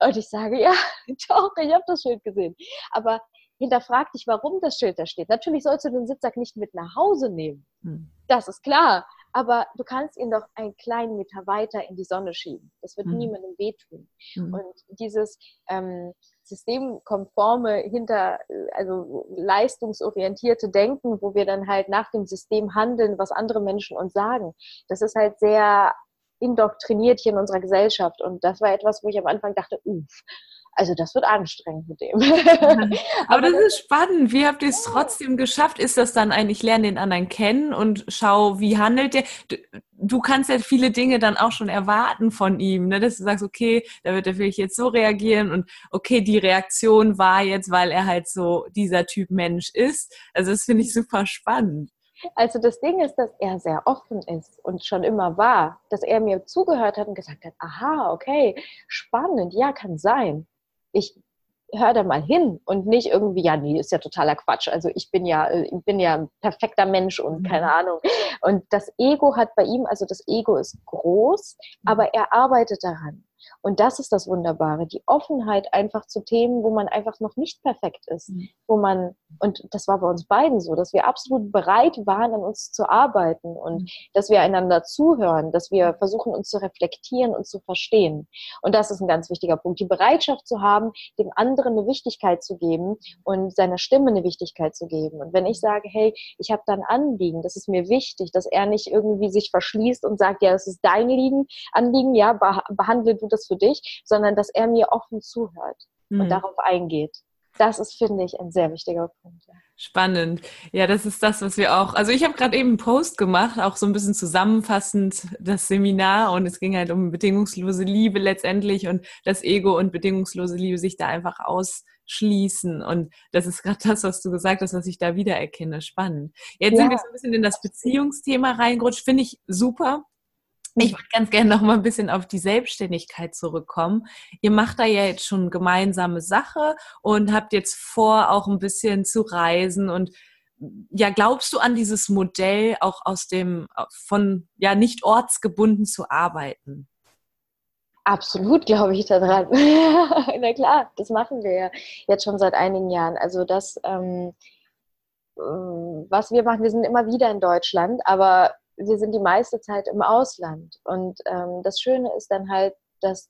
Und ich sage, ja, [laughs] doch, ich habe das Schild gesehen. Aber hinterfrag dich, warum das Schild da steht. Natürlich sollst du den Sitzsack nicht mit nach Hause nehmen. Hm. Das ist klar. Aber du kannst ihn doch einen kleinen Meter weiter in die Sonne schieben. Das wird hm. niemandem wehtun. Hm. Und dieses ähm, systemkonforme, hinter, also leistungsorientierte Denken, wo wir dann halt nach dem System handeln, was andere Menschen uns sagen, das ist halt sehr indoktriniert hier in unserer Gesellschaft. Und das war etwas, wo ich am Anfang dachte, uff, also das wird anstrengend mit dem. [laughs] Aber das ist spannend. Wie habt ihr es trotzdem geschafft? Ist das dann ein, ich lerne den anderen kennen und schau, wie handelt der? Du, kannst ja viele Dinge dann auch schon erwarten von ihm, ne? dass du sagst, okay, da wird er vielleicht jetzt so reagieren und okay, die Reaktion war jetzt, weil er halt so dieser Typ Mensch ist. Also das finde ich super spannend. Also das Ding ist, dass er sehr offen ist und schon immer war, dass er mir zugehört hat und gesagt hat, aha, okay, spannend, ja, kann sein. Ich höre da mal hin und nicht irgendwie, ja, nee, ist ja totaler Quatsch. Also ich bin ja, äh, ich bin ja ein perfekter Mensch und mhm. keine Ahnung. Und das Ego hat bei ihm, also das Ego ist groß, mhm. aber er arbeitet daran. Und das ist das Wunderbare, die Offenheit einfach zu Themen, wo man einfach noch nicht perfekt ist, mhm. wo man, und das war bei uns beiden so, dass wir absolut bereit waren, an uns zu arbeiten und mhm. dass wir einander zuhören, dass wir versuchen, uns zu reflektieren und zu verstehen. Und das ist ein ganz wichtiger Punkt, die Bereitschaft zu haben, dem anderen eine Wichtigkeit zu geben und seiner Stimme eine Wichtigkeit zu geben. Und wenn ich sage, hey, ich habe da ein Anliegen, das ist mir wichtig, dass er nicht irgendwie sich verschließt und sagt, ja, das ist dein Liegen, Anliegen, ja, behandle du das für dich, sondern dass er mir offen zuhört mhm. und darauf eingeht. Das ist, finde ich, ein sehr wichtiger Punkt. Spannend. Ja, das ist das, was wir auch. Also ich habe gerade eben einen Post gemacht, auch so ein bisschen zusammenfassend das Seminar und es ging halt um bedingungslose Liebe letztendlich und das Ego und bedingungslose Liebe sich da einfach ausschließen. Und das ist gerade das, was du gesagt hast, was ich da wiedererkenne. Spannend. Jetzt ja. sind wir so ein bisschen in das Beziehungsthema reingerutscht. Finde ich super. Ich würde ganz gerne noch mal ein bisschen auf die Selbstständigkeit zurückkommen. Ihr macht da ja jetzt schon gemeinsame Sache und habt jetzt vor, auch ein bisschen zu reisen und ja, glaubst du an dieses Modell auch aus dem, von, ja, nicht ortsgebunden zu arbeiten? Absolut glaube ich daran. [laughs] Na klar, das machen wir ja jetzt schon seit einigen Jahren. Also das, ähm, äh, was wir machen, wir sind immer wieder in Deutschland, aber wir sind die meiste Zeit im Ausland. Und ähm, das Schöne ist dann halt, dass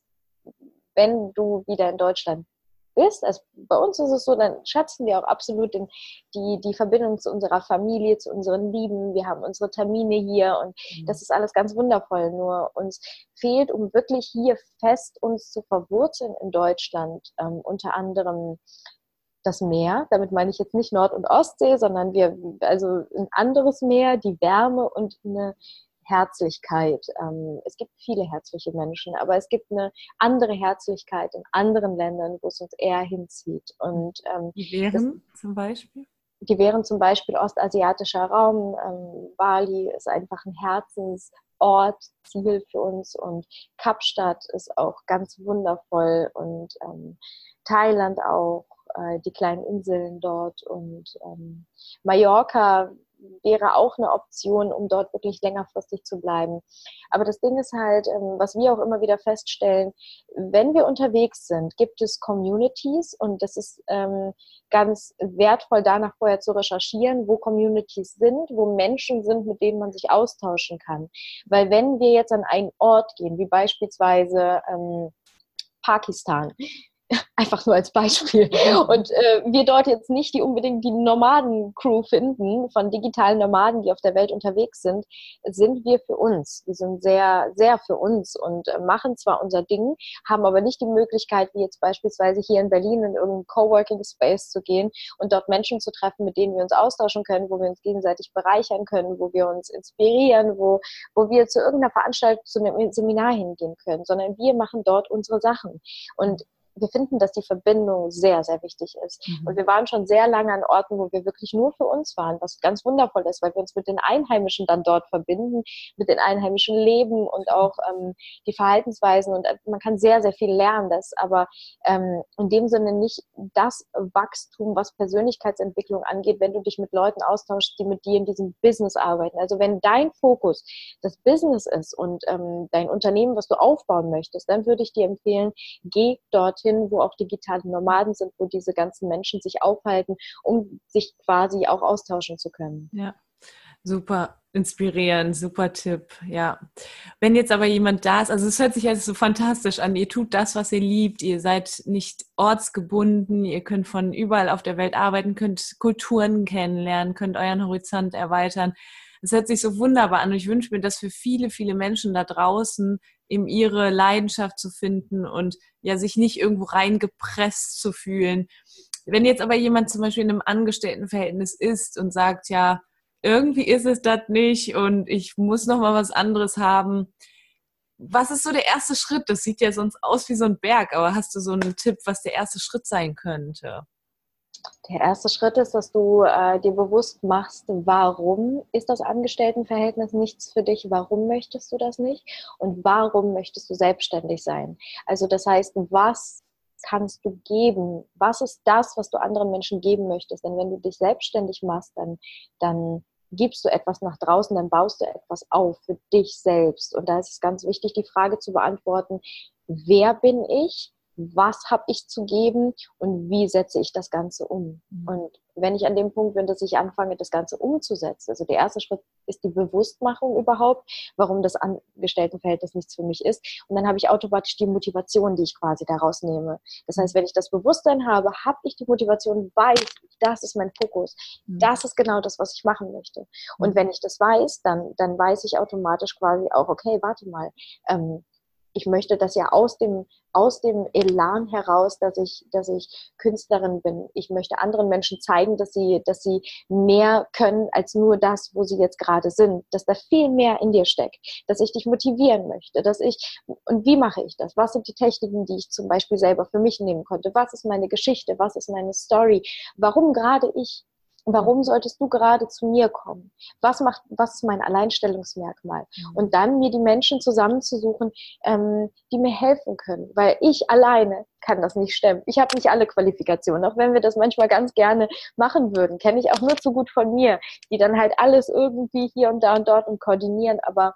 wenn du wieder in Deutschland bist, also bei uns ist es so, dann schätzen wir auch absolut den, die, die Verbindung zu unserer Familie, zu unseren Lieben. Wir haben unsere Termine hier und mhm. das ist alles ganz wundervoll. Nur uns fehlt, um wirklich hier fest uns zu verwurzeln in Deutschland, ähm, unter anderem das Meer. Damit meine ich jetzt nicht Nord- und Ostsee, sondern wir, also ein anderes Meer, die Wärme und eine Herzlichkeit. Ähm, es gibt viele herzliche Menschen, aber es gibt eine andere Herzlichkeit in anderen Ländern, wo es uns eher hinzieht. Und, ähm, die wären das, zum Beispiel? Die wären zum Beispiel ostasiatischer Raum. Ähm, Bali ist einfach ein Herzensort, Ziel für uns und Kapstadt ist auch ganz wundervoll und ähm, Thailand auch äh, die kleinen Inseln dort und ähm, Mallorca wäre auch eine Option, um dort wirklich längerfristig zu bleiben. Aber das Ding ist halt, ähm, was wir auch immer wieder feststellen, wenn wir unterwegs sind, gibt es Communities und das ist ähm, ganz wertvoll, danach vorher zu recherchieren, wo Communities sind, wo Menschen sind, mit denen man sich austauschen kann. Weil wenn wir jetzt an einen Ort gehen, wie beispielsweise ähm, Pakistan, [laughs] Einfach nur als Beispiel. Und äh, wir dort jetzt nicht die unbedingt die Nomaden-Crew finden, von digitalen Nomaden, die auf der Welt unterwegs sind, sind wir für uns. Wir sind sehr, sehr für uns und äh, machen zwar unser Ding, haben aber nicht die Möglichkeit, wie jetzt beispielsweise hier in Berlin in irgendeinen Coworking Space zu gehen und dort Menschen zu treffen, mit denen wir uns austauschen können, wo wir uns gegenseitig bereichern können, wo wir uns inspirieren, wo, wo wir zu irgendeiner Veranstaltung, zu einem Seminar hingehen können, sondern wir machen dort unsere Sachen. Und wir finden, dass die Verbindung sehr, sehr wichtig ist. Mhm. Und wir waren schon sehr lange an Orten, wo wir wirklich nur für uns waren, was ganz wundervoll ist, weil wir uns mit den Einheimischen dann dort verbinden, mit den einheimischen Leben und auch ähm, die Verhaltensweisen. Und äh, man kann sehr, sehr viel lernen, das aber ähm, in dem Sinne nicht das Wachstum, was Persönlichkeitsentwicklung angeht, wenn du dich mit Leuten austauschst, die mit dir in diesem Business arbeiten. Also wenn dein Fokus das Business ist und ähm, dein Unternehmen, was du aufbauen möchtest, dann würde ich dir empfehlen, geh dorthin dorthin, wo auch digitale Nomaden sind, wo diese ganzen Menschen sich aufhalten, um sich quasi auch austauschen zu können. Ja, super inspirierend, super Tipp, ja. Wenn jetzt aber jemand da ist, also es hört sich jetzt so fantastisch an, ihr tut das, was ihr liebt, ihr seid nicht ortsgebunden, ihr könnt von überall auf der Welt arbeiten, könnt Kulturen kennenlernen, könnt euren Horizont erweitern. Es hört sich so wunderbar an und ich wünsche mir, dass für viele, viele Menschen da draußen in ihre Leidenschaft zu finden und ja, sich nicht irgendwo reingepresst zu fühlen. Wenn jetzt aber jemand zum Beispiel in einem Angestelltenverhältnis ist und sagt, ja, irgendwie ist es das nicht und ich muss noch mal was anderes haben. Was ist so der erste Schritt? Das sieht ja sonst aus wie so ein Berg, aber hast du so einen Tipp, was der erste Schritt sein könnte? Der erste Schritt ist, dass du äh, dir bewusst machst, warum ist das Angestelltenverhältnis nichts für dich, warum möchtest du das nicht und warum möchtest du selbstständig sein. Also das heißt, was kannst du geben? Was ist das, was du anderen Menschen geben möchtest? Denn wenn du dich selbstständig machst, dann, dann gibst du etwas nach draußen, dann baust du etwas auf für dich selbst. Und da ist es ganz wichtig, die Frage zu beantworten, wer bin ich? Was habe ich zu geben und wie setze ich das Ganze um. Mhm. Und wenn ich an dem Punkt bin, dass ich anfange, das Ganze umzusetzen, also der erste Schritt ist die Bewusstmachung überhaupt, warum das Angestelltenverhältnis nichts für mich ist. Und dann habe ich automatisch die Motivation, die ich quasi daraus nehme. Das heißt, wenn ich das Bewusstsein habe, habe ich die Motivation, weiß, das ist mein Fokus. Mhm. Das ist genau das, was ich machen möchte. Und mhm. wenn ich das weiß, dann, dann weiß ich automatisch quasi auch, okay, warte mal, ähm, ich möchte das ja aus dem, aus dem Elan heraus, dass ich, dass ich Künstlerin bin. Ich möchte anderen Menschen zeigen, dass sie, dass sie mehr können als nur das, wo sie jetzt gerade sind, dass da viel mehr in dir steckt, dass ich dich motivieren möchte, dass ich, und wie mache ich das? Was sind die Techniken, die ich zum Beispiel selber für mich nehmen konnte? Was ist meine Geschichte? Was ist meine Story? Warum gerade ich? Warum solltest du gerade zu mir kommen? Was macht, was ist mein Alleinstellungsmerkmal? Mhm. Und dann mir die Menschen zusammenzusuchen, ähm, die mir helfen können, weil ich alleine kann das nicht stemmen. Ich habe nicht alle Qualifikationen, auch wenn wir das manchmal ganz gerne machen würden, kenne ich auch nur zu gut von mir, die dann halt alles irgendwie hier und da und dort und koordinieren. Aber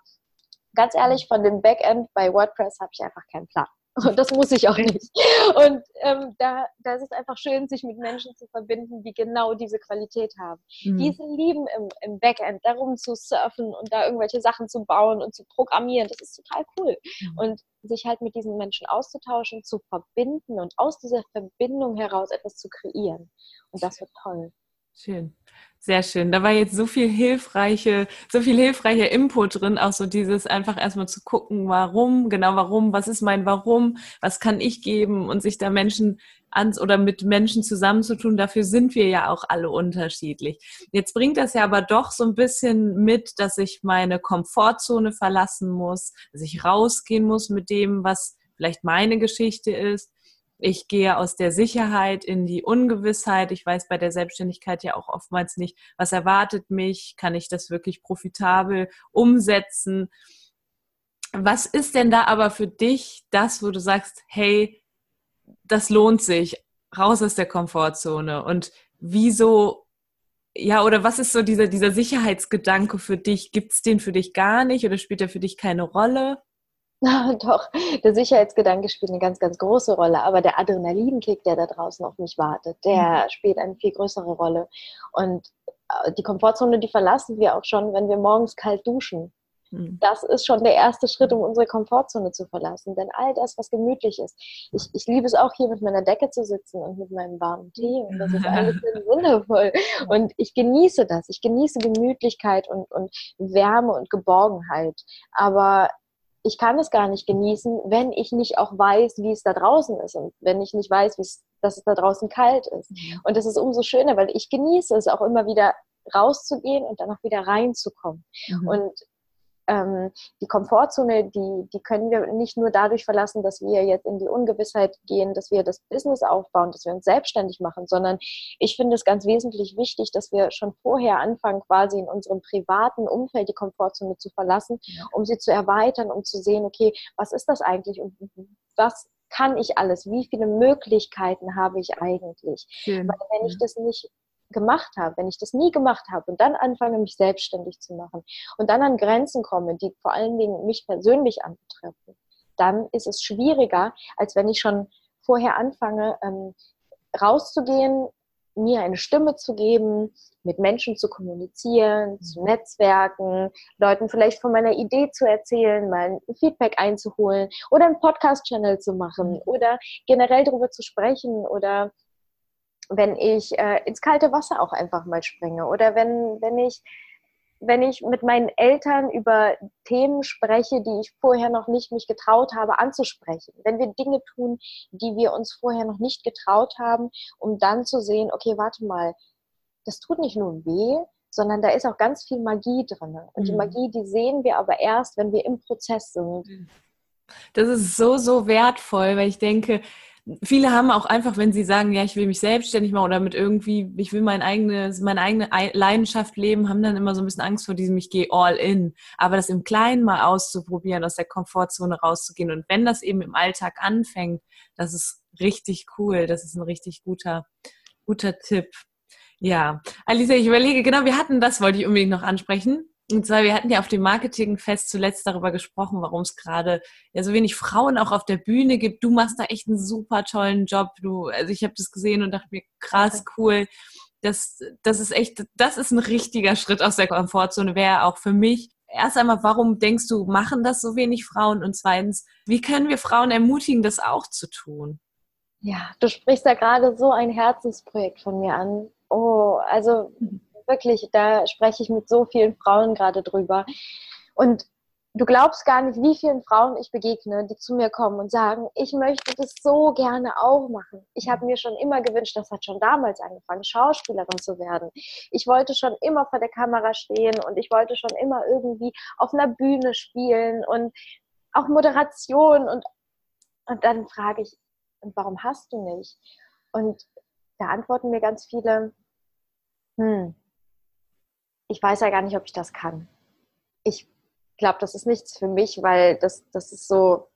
ganz ehrlich, von dem Backend bei WordPress habe ich einfach keinen Plan. Und das muss ich auch nicht. Und ähm, da, da ist es einfach schön, sich mit Menschen zu verbinden, die genau diese Qualität haben. Mhm. Diese lieben im, im Backend, darum zu surfen und da irgendwelche Sachen zu bauen und zu programmieren. Das ist total cool. Mhm. Und sich halt mit diesen Menschen auszutauschen, zu verbinden und aus dieser Verbindung heraus etwas zu kreieren. Und das wird toll. Schön. Sehr schön. Da war jetzt so viel hilfreiche, so viel hilfreicher Input drin, auch so dieses einfach erstmal zu gucken, warum, genau warum, was ist mein Warum, was kann ich geben und sich da Menschen ans oder mit Menschen zusammenzutun. Dafür sind wir ja auch alle unterschiedlich. Jetzt bringt das ja aber doch so ein bisschen mit, dass ich meine Komfortzone verlassen muss, dass ich rausgehen muss mit dem, was vielleicht meine Geschichte ist ich gehe aus der Sicherheit in die Ungewissheit. Ich weiß bei der Selbstständigkeit ja auch oftmals nicht, was erwartet mich, kann ich das wirklich profitabel umsetzen. Was ist denn da aber für dich das, wo du sagst, hey, das lohnt sich, raus aus der Komfortzone? Und wieso ja, oder was ist so dieser, dieser Sicherheitsgedanke für dich? Gibt es den für dich gar nicht oder spielt er für dich keine Rolle? [laughs] Doch, der Sicherheitsgedanke spielt eine ganz, ganz große Rolle, aber der Adrenalinkick, der da draußen auf mich wartet, der mhm. spielt eine viel größere Rolle. Und äh, die Komfortzone, die verlassen wir auch schon, wenn wir morgens kalt duschen. Mhm. Das ist schon der erste Schritt, um unsere Komfortzone zu verlassen. Denn all das, was gemütlich ist, ich, ich liebe es auch hier mit meiner Decke zu sitzen und mit meinem warmen Tee. Und das ist [laughs] alles wundervoll. Und ich genieße das. Ich genieße Gemütlichkeit und, und Wärme und Geborgenheit. Aber ich kann es gar nicht genießen, wenn ich nicht auch weiß, wie es da draußen ist und wenn ich nicht weiß, dass es da draußen kalt ist. Mhm. Und das ist umso schöner, weil ich genieße es auch immer wieder rauszugehen und dann auch wieder reinzukommen. Mhm. Und ähm, die Komfortzone, die, die können wir nicht nur dadurch verlassen, dass wir jetzt in die Ungewissheit gehen, dass wir das Business aufbauen, dass wir uns selbstständig machen, sondern ich finde es ganz wesentlich wichtig, dass wir schon vorher anfangen, quasi in unserem privaten Umfeld die Komfortzone zu verlassen, ja. um sie zu erweitern, um zu sehen, okay, was ist das eigentlich und was kann ich alles? Wie viele Möglichkeiten habe ich eigentlich? Schön. Weil wenn ich das nicht gemacht habe, wenn ich das nie gemacht habe und dann anfange, mich selbstständig zu machen und dann an Grenzen komme, die vor allen Dingen mich persönlich anbetreffen, dann ist es schwieriger, als wenn ich schon vorher anfange, ähm, rauszugehen, mir eine Stimme zu geben, mit Menschen zu kommunizieren, mhm. zu netzwerken, Leuten vielleicht von meiner Idee zu erzählen, mal ein Feedback einzuholen oder einen Podcast-Channel zu machen mhm. oder generell darüber zu sprechen oder wenn ich äh, ins kalte Wasser auch einfach mal springe oder wenn, wenn ich wenn ich mit meinen Eltern über Themen spreche, die ich vorher noch nicht mich getraut habe anzusprechen. Wenn wir Dinge tun, die wir uns vorher noch nicht getraut haben, um dann zu sehen, okay, warte mal, das tut nicht nur weh, sondern da ist auch ganz viel Magie drin. Und mhm. die Magie, die sehen wir aber erst, wenn wir im Prozess sind. Das ist so, so wertvoll, weil ich denke, viele haben auch einfach, wenn sie sagen, ja, ich will mich selbstständig machen oder mit irgendwie, ich will mein eigenes, meine eigene Leidenschaft leben, haben dann immer so ein bisschen Angst vor diesem, ich gehe all in. Aber das im Kleinen mal auszuprobieren, aus der Komfortzone rauszugehen und wenn das eben im Alltag anfängt, das ist richtig cool. Das ist ein richtig guter, guter Tipp. Ja, Alisa, ich überlege, genau, wir hatten das, wollte ich unbedingt noch ansprechen. Und zwar, wir hatten ja auf dem Marketingfest zuletzt darüber gesprochen, warum es gerade ja so wenig Frauen auch auf der Bühne gibt. Du machst da echt einen super tollen Job. Du, also ich habe das gesehen und dachte mir, krass cool. Das, das ist echt, das ist ein richtiger Schritt aus der Komfortzone, wäre auch für mich. Erst einmal, warum denkst du, machen das so wenig Frauen? Und zweitens, wie können wir Frauen ermutigen, das auch zu tun? Ja, du sprichst da gerade so ein Herzensprojekt von mir an. Oh, also mhm wirklich, da spreche ich mit so vielen Frauen gerade drüber. Und du glaubst gar nicht, wie vielen Frauen ich begegne, die zu mir kommen und sagen, ich möchte das so gerne auch machen. Ich habe mir schon immer gewünscht, das hat schon damals angefangen, Schauspielerin zu werden. Ich wollte schon immer vor der Kamera stehen und ich wollte schon immer irgendwie auf einer Bühne spielen und auch Moderation und, und dann frage ich, und warum hast du nicht? Und da antworten mir ganz viele, hm, ich weiß ja gar nicht, ob ich das kann. Ich glaube, das ist nichts für mich, weil das, das ist so,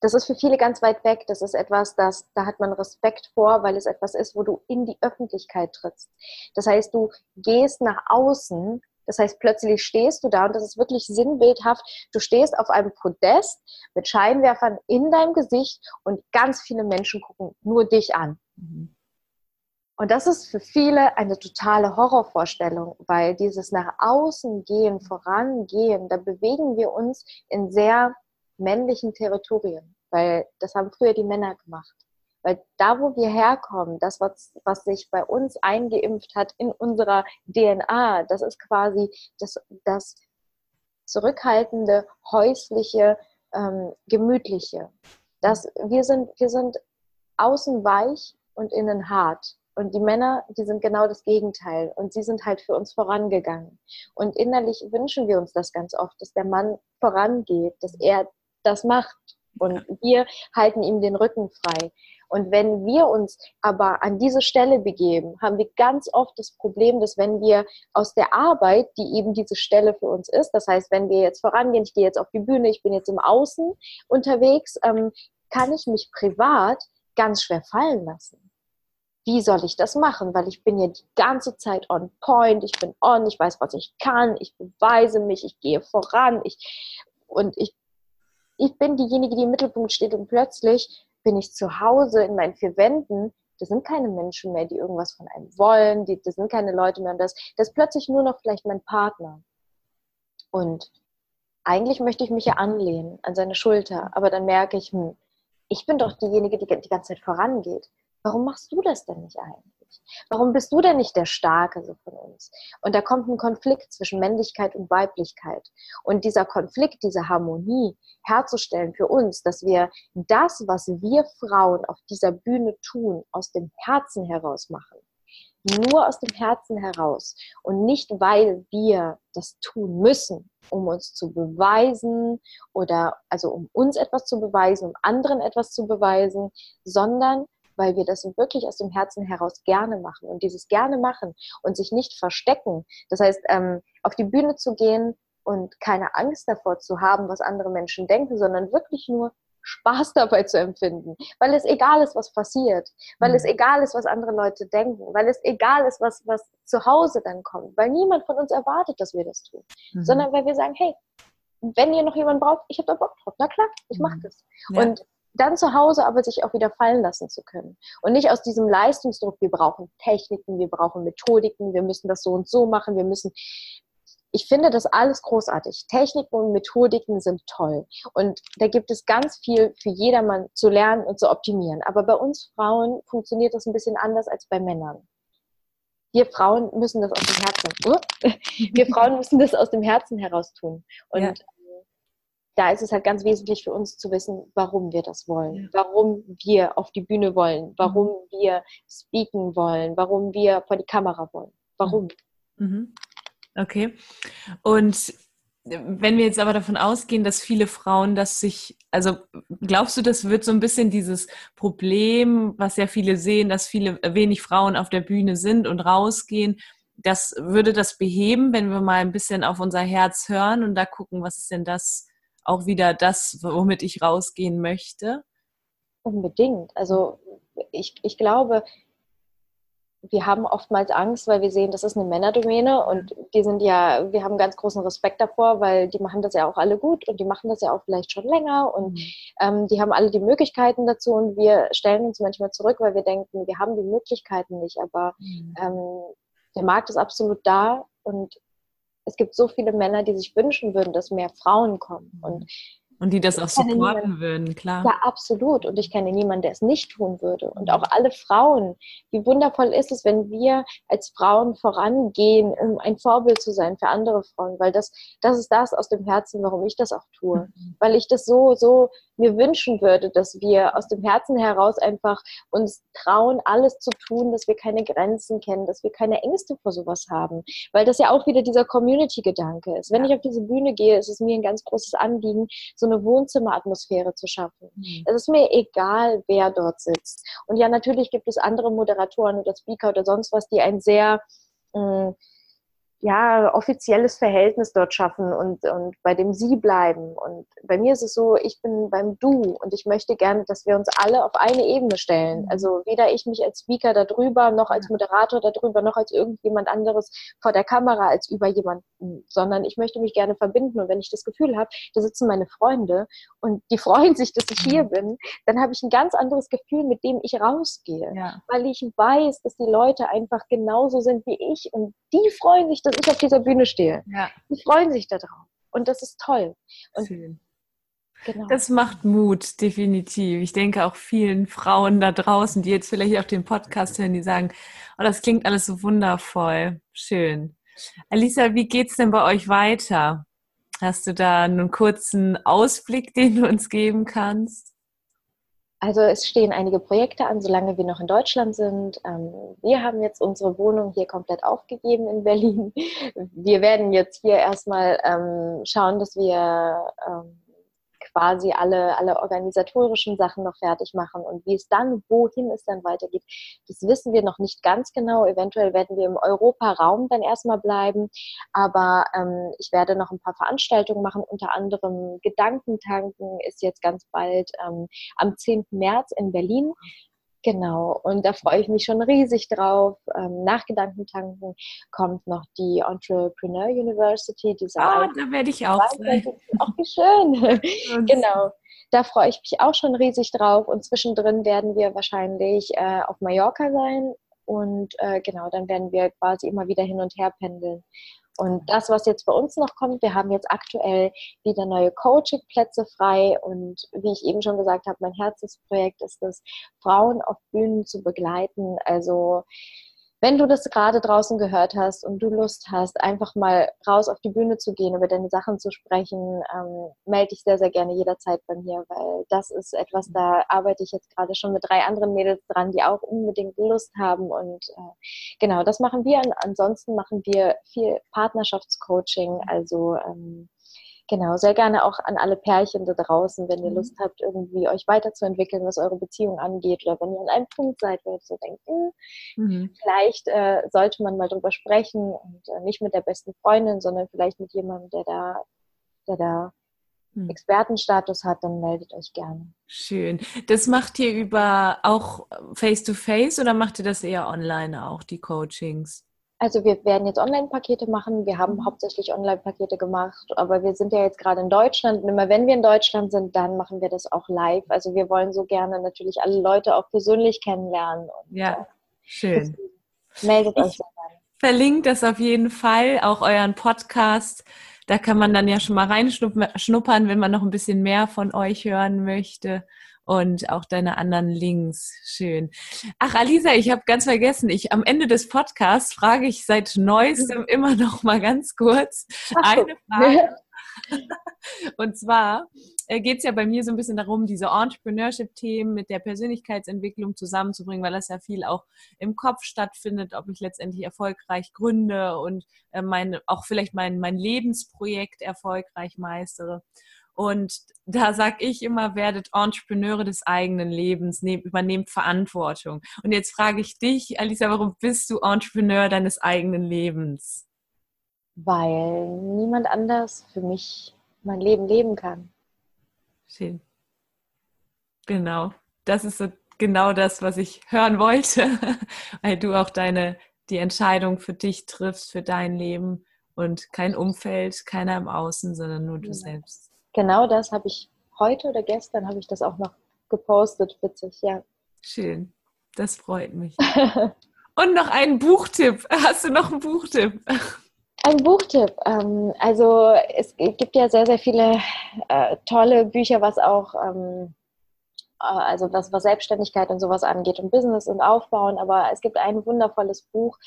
das ist für viele ganz weit weg. Das ist etwas, das, da hat man Respekt vor, weil es etwas ist, wo du in die Öffentlichkeit trittst. Das heißt, du gehst nach außen. Das heißt, plötzlich stehst du da und das ist wirklich sinnbildhaft. Du stehst auf einem Podest mit Scheinwerfern in deinem Gesicht und ganz viele Menschen gucken nur dich an. Mhm. Und das ist für viele eine totale Horrorvorstellung, weil dieses nach außen gehen, vorangehen, da bewegen wir uns in sehr männlichen Territorien, weil das haben früher die Männer gemacht. Weil da, wo wir herkommen, das, was, was sich bei uns eingeimpft hat in unserer DNA, das ist quasi das, das zurückhaltende, häusliche, ähm, gemütliche. Das, wir, sind, wir sind außen weich und innen hart. Und die Männer, die sind genau das Gegenteil. Und sie sind halt für uns vorangegangen. Und innerlich wünschen wir uns das ganz oft, dass der Mann vorangeht, dass er das macht. Und wir halten ihm den Rücken frei. Und wenn wir uns aber an diese Stelle begeben, haben wir ganz oft das Problem, dass wenn wir aus der Arbeit, die eben diese Stelle für uns ist, das heißt, wenn wir jetzt vorangehen, ich gehe jetzt auf die Bühne, ich bin jetzt im Außen unterwegs, ähm, kann ich mich privat ganz schwer fallen lassen. Wie soll ich das machen? Weil ich bin ja die ganze Zeit on point, ich bin on, ich weiß, was ich kann, ich beweise mich, ich gehe voran, ich, und ich, ich bin diejenige, die im Mittelpunkt steht und plötzlich bin ich zu Hause in meinen vier Wänden, das sind keine Menschen mehr, die irgendwas von einem wollen, die, das sind keine Leute mehr und das, das ist plötzlich nur noch vielleicht mein Partner. Und eigentlich möchte ich mich ja anlehnen an seine Schulter, aber dann merke ich, hm, ich bin doch diejenige, die die ganze Zeit vorangeht. Warum machst du das denn nicht eigentlich? Warum bist du denn nicht der Starke so von uns? Und da kommt ein Konflikt zwischen Männlichkeit und Weiblichkeit. Und dieser Konflikt, diese Harmonie herzustellen für uns, dass wir das, was wir Frauen auf dieser Bühne tun, aus dem Herzen heraus machen. Nur aus dem Herzen heraus und nicht, weil wir das tun müssen, um uns zu beweisen oder also um uns etwas zu beweisen, um anderen etwas zu beweisen, sondern weil wir das wirklich aus dem Herzen heraus gerne machen. Und dieses gerne machen und sich nicht verstecken, das heißt, ähm, auf die Bühne zu gehen und keine Angst davor zu haben, was andere Menschen denken, sondern wirklich nur Spaß [laughs] dabei zu empfinden, weil es egal ist, was passiert, weil mhm. es egal ist, was andere Leute denken, weil es egal ist, was, was zu Hause dann kommt, weil niemand von uns erwartet, dass wir das tun, mhm. sondern weil wir sagen, hey, wenn ihr noch jemanden braucht, ich habe da Bock drauf, na klar, ich mache mhm. das. Ja. Und dann zu Hause aber sich auch wieder fallen lassen zu können. Und nicht aus diesem Leistungsdruck, wir brauchen Techniken, wir brauchen Methodiken, wir müssen das so und so machen, wir müssen. Ich finde das alles großartig. Techniken und Methodiken sind toll. Und da gibt es ganz viel für jedermann zu lernen und zu optimieren. Aber bei uns Frauen funktioniert das ein bisschen anders als bei Männern. Wir Frauen müssen das aus dem Herzen. Wir Frauen müssen das aus dem Herzen heraus tun. Und ja da ist es halt ganz wesentlich für uns zu wissen, warum wir das wollen, warum wir auf die Bühne wollen, warum mhm. wir speaken wollen, warum wir vor die Kamera wollen. Warum? Mhm. mhm. Okay. Und wenn wir jetzt aber davon ausgehen, dass viele Frauen das sich, also glaubst du, das wird so ein bisschen dieses Problem, was ja viele sehen, dass viele wenig Frauen auf der Bühne sind und rausgehen, das würde das beheben, wenn wir mal ein bisschen auf unser Herz hören und da gucken, was ist denn das, auch wieder das, womit ich rausgehen möchte? Unbedingt. Also ich, ich glaube, wir haben oftmals Angst, weil wir sehen, das ist eine Männerdomäne und die sind ja, wir haben ganz großen Respekt davor, weil die machen das ja auch alle gut und die machen das ja auch vielleicht schon länger und mhm. ähm, die haben alle die Möglichkeiten dazu und wir stellen uns manchmal zurück, weil wir denken, wir haben die Möglichkeiten nicht, aber mhm. ähm, der Markt ist absolut da und es gibt so viele Männer, die sich wünschen würden, dass mehr Frauen kommen. Und und die das auch supporten würden, klar. Ja, absolut. Und ich kenne niemanden, der es nicht tun würde. Und auch alle Frauen. Wie wundervoll ist es, wenn wir als Frauen vorangehen, um ein Vorbild zu sein für andere Frauen. Weil das, das ist das aus dem Herzen, warum ich das auch tue. Mhm. Weil ich das so, so mir wünschen würde, dass wir aus dem Herzen heraus einfach uns trauen, alles zu tun, dass wir keine Grenzen kennen, dass wir keine Ängste vor sowas haben. Weil das ja auch wieder dieser Community-Gedanke ist. Wenn ja. ich auf diese Bühne gehe, ist es mir ein ganz großes Anliegen, so eine Wohnzimmeratmosphäre zu schaffen. Mhm. Es ist mir egal, wer dort sitzt. Und ja, natürlich gibt es andere Moderatoren oder Speaker oder sonst was, die ein sehr mh, mm, ja, offizielles Verhältnis dort schaffen und, und bei dem Sie bleiben. Und bei mir ist es so, ich bin beim Du und ich möchte gerne, dass wir uns alle auf eine Ebene stellen. Mhm. Also weder ich mich als Speaker darüber, noch als Moderator darüber, noch als irgendjemand anderes vor der Kamera als über jemanden, sondern ich möchte mich gerne verbinden. Und wenn ich das Gefühl habe, da sitzen meine Freunde und die [laughs] freuen sich, dass ich hier mhm. bin, dann habe ich ein ganz anderes Gefühl, mit dem ich rausgehe. Ja. Weil ich weiß, dass die Leute einfach genauso sind wie ich und die freuen sich, dass ich auf dieser Bühne stehe. Ja. Die freuen sich darauf. Und das ist toll. Und Genau. Das macht Mut, definitiv. Ich denke auch vielen Frauen da draußen, die jetzt vielleicht auf den Podcast hören, die sagen, oh, das klingt alles so wundervoll. Schön. Alisa, wie geht's denn bei euch weiter? Hast du da einen kurzen Ausblick, den du uns geben kannst? Also es stehen einige Projekte an, solange wir noch in Deutschland sind. Ähm, wir haben jetzt unsere Wohnung hier komplett aufgegeben in Berlin. Wir werden jetzt hier erstmal ähm, schauen, dass wir ähm, quasi alle, alle organisatorischen Sachen noch fertig machen. Und wie es dann, wohin es dann weitergeht, das wissen wir noch nicht ganz genau. Eventuell werden wir im Europaraum dann erstmal bleiben. Aber ähm, ich werde noch ein paar Veranstaltungen machen, unter anderem Gedankentanken ist jetzt ganz bald ähm, am 10. März in Berlin. Genau, und da freue ich mich schon riesig drauf. Ähm, nach Gedankentanken kommt noch die Entrepreneur University. Diese ah, da werde ich auch sein. Ach, wie schön. [laughs] genau, da freue ich mich auch schon riesig drauf. Und zwischendrin werden wir wahrscheinlich äh, auf Mallorca sein. Und äh, genau, dann werden wir quasi immer wieder hin und her pendeln. Und das, was jetzt bei uns noch kommt, wir haben jetzt aktuell wieder neue Coaching-Plätze frei. Und wie ich eben schon gesagt habe, mein Herzensprojekt ist es, Frauen auf Bühnen zu begleiten. Also wenn du das gerade draußen gehört hast und du Lust hast, einfach mal raus auf die Bühne zu gehen, über deine Sachen zu sprechen, ähm, melde dich sehr, sehr gerne jederzeit bei mir, weil das ist etwas, da arbeite ich jetzt gerade schon mit drei anderen Mädels dran, die auch unbedingt Lust haben. Und äh, genau, das machen wir. ansonsten machen wir viel Partnerschaftscoaching, also ähm, Genau, sehr gerne auch an alle Pärchen da draußen, wenn ihr mhm. Lust habt, irgendwie euch weiterzuentwickeln, was eure Beziehung angeht, oder wenn ihr an einem Punkt seid, wo ihr so denkt, hm, mhm. vielleicht äh, sollte man mal drüber sprechen und äh, nicht mit der besten Freundin, sondern vielleicht mit jemandem, der da, der da mhm. Expertenstatus hat, dann meldet euch gerne. Schön. Das macht ihr über auch face-to-face -face, oder macht ihr das eher online auch, die Coachings? Also wir werden jetzt Online-Pakete machen. Wir haben mhm. hauptsächlich Online-Pakete gemacht, aber wir sind ja jetzt gerade in Deutschland. Und immer wenn wir in Deutschland sind, dann machen wir das auch live. Also wir wollen so gerne natürlich alle Leute auch persönlich kennenlernen. Und, ja, äh, schön. Meldet ich euch gerne. Verlinkt das auf jeden Fall, auch euren Podcast. Da kann man dann ja schon mal reinschnuppern, wenn man noch ein bisschen mehr von euch hören möchte und auch deine anderen Links. Schön. Ach, Alisa, ich habe ganz vergessen, ich am Ende des Podcasts frage ich seit neuestem [laughs] immer noch mal ganz kurz eine Frage. [laughs] Und zwar äh, geht es ja bei mir so ein bisschen darum, diese Entrepreneurship-Themen mit der Persönlichkeitsentwicklung zusammenzubringen, weil das ja viel auch im Kopf stattfindet, ob ich letztendlich erfolgreich gründe und äh, meine, auch vielleicht mein, mein Lebensprojekt erfolgreich meistere. Und da sage ich immer, werdet Entrepreneure des eigenen Lebens, nehmt, übernehmt Verantwortung. Und jetzt frage ich dich, Alisa, warum bist du Entrepreneur deines eigenen Lebens? Weil niemand anders für mich mein Leben leben kann. Schön. Genau. Das ist so genau das, was ich hören wollte, [laughs] weil du auch deine, die Entscheidung für dich triffst, für dein Leben und kein Umfeld, keiner im Außen, sondern nur du ja. selbst genau das habe ich heute oder gestern habe ich das auch noch gepostet. Witzig, ja. Schön. Das freut mich. [laughs] Und noch einen Buchtipp. Hast du noch einen Buchtipp? Ein Buchtipp. Ähm, also es gibt ja sehr, sehr viele äh, tolle Bücher, was auch ähm, äh, also was, was Selbstständigkeit und sowas angeht und Business und Aufbauen. Aber es gibt ein wundervolles Buch,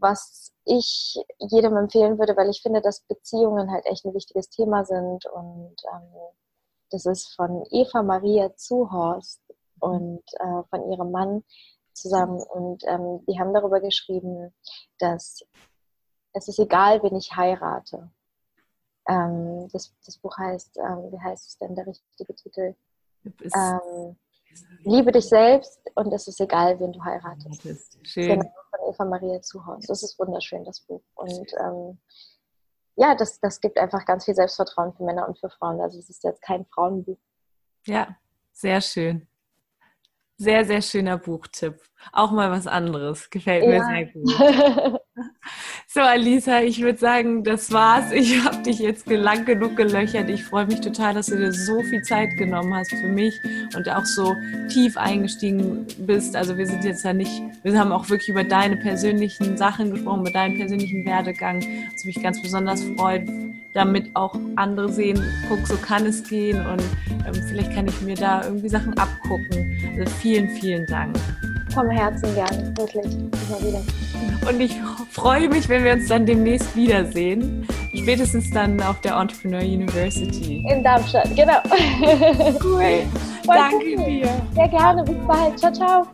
was ich jedem empfehlen würde, weil ich finde, dass Beziehungen halt echt ein wichtiges Thema sind. Und ähm, das ist von Eva Maria Zuhorst und äh, von ihrem Mann zusammen. Und ähm, die haben darüber geschrieben, dass es ist egal, wen ich heirate. Ähm, das, das, Buch heißt, ähm, wie heißt es denn, der richtige Titel? Ähm, Liebe dich selbst und es ist egal, wen du heiratest. Schön. Genau, von Eva Maria Zuhaus. Das ist wunderschön, das Buch. Und ähm, ja, das, das gibt einfach ganz viel Selbstvertrauen für Männer und für Frauen. Also es ist jetzt kein Frauenbuch. Ja, sehr schön. Sehr, sehr schöner Buchtipp. Auch mal was anderes. Gefällt mir ja. sehr gut. [laughs] So, Alisa, ich würde sagen, das war's. Ich habe dich jetzt lang genug gelöchert. Ich freue mich total, dass du dir so viel Zeit genommen hast für mich und auch so tief eingestiegen bist. Also wir sind jetzt ja nicht, wir haben auch wirklich über deine persönlichen Sachen gesprochen, über deinen persönlichen Werdegang, was mich ganz besonders freut, damit auch andere sehen, guck, so kann es gehen und ähm, vielleicht kann ich mir da irgendwie Sachen abgucken. Also vielen, vielen Dank. Vom Herzen gerne, wirklich, immer wieder. Und ich freue mich, wenn wir uns dann demnächst wiedersehen. Spätestens dann auf der Entrepreneur University. In Darmstadt, genau. Cool. Danke dir. Sehr gerne. Bis bald. Ciao, ciao.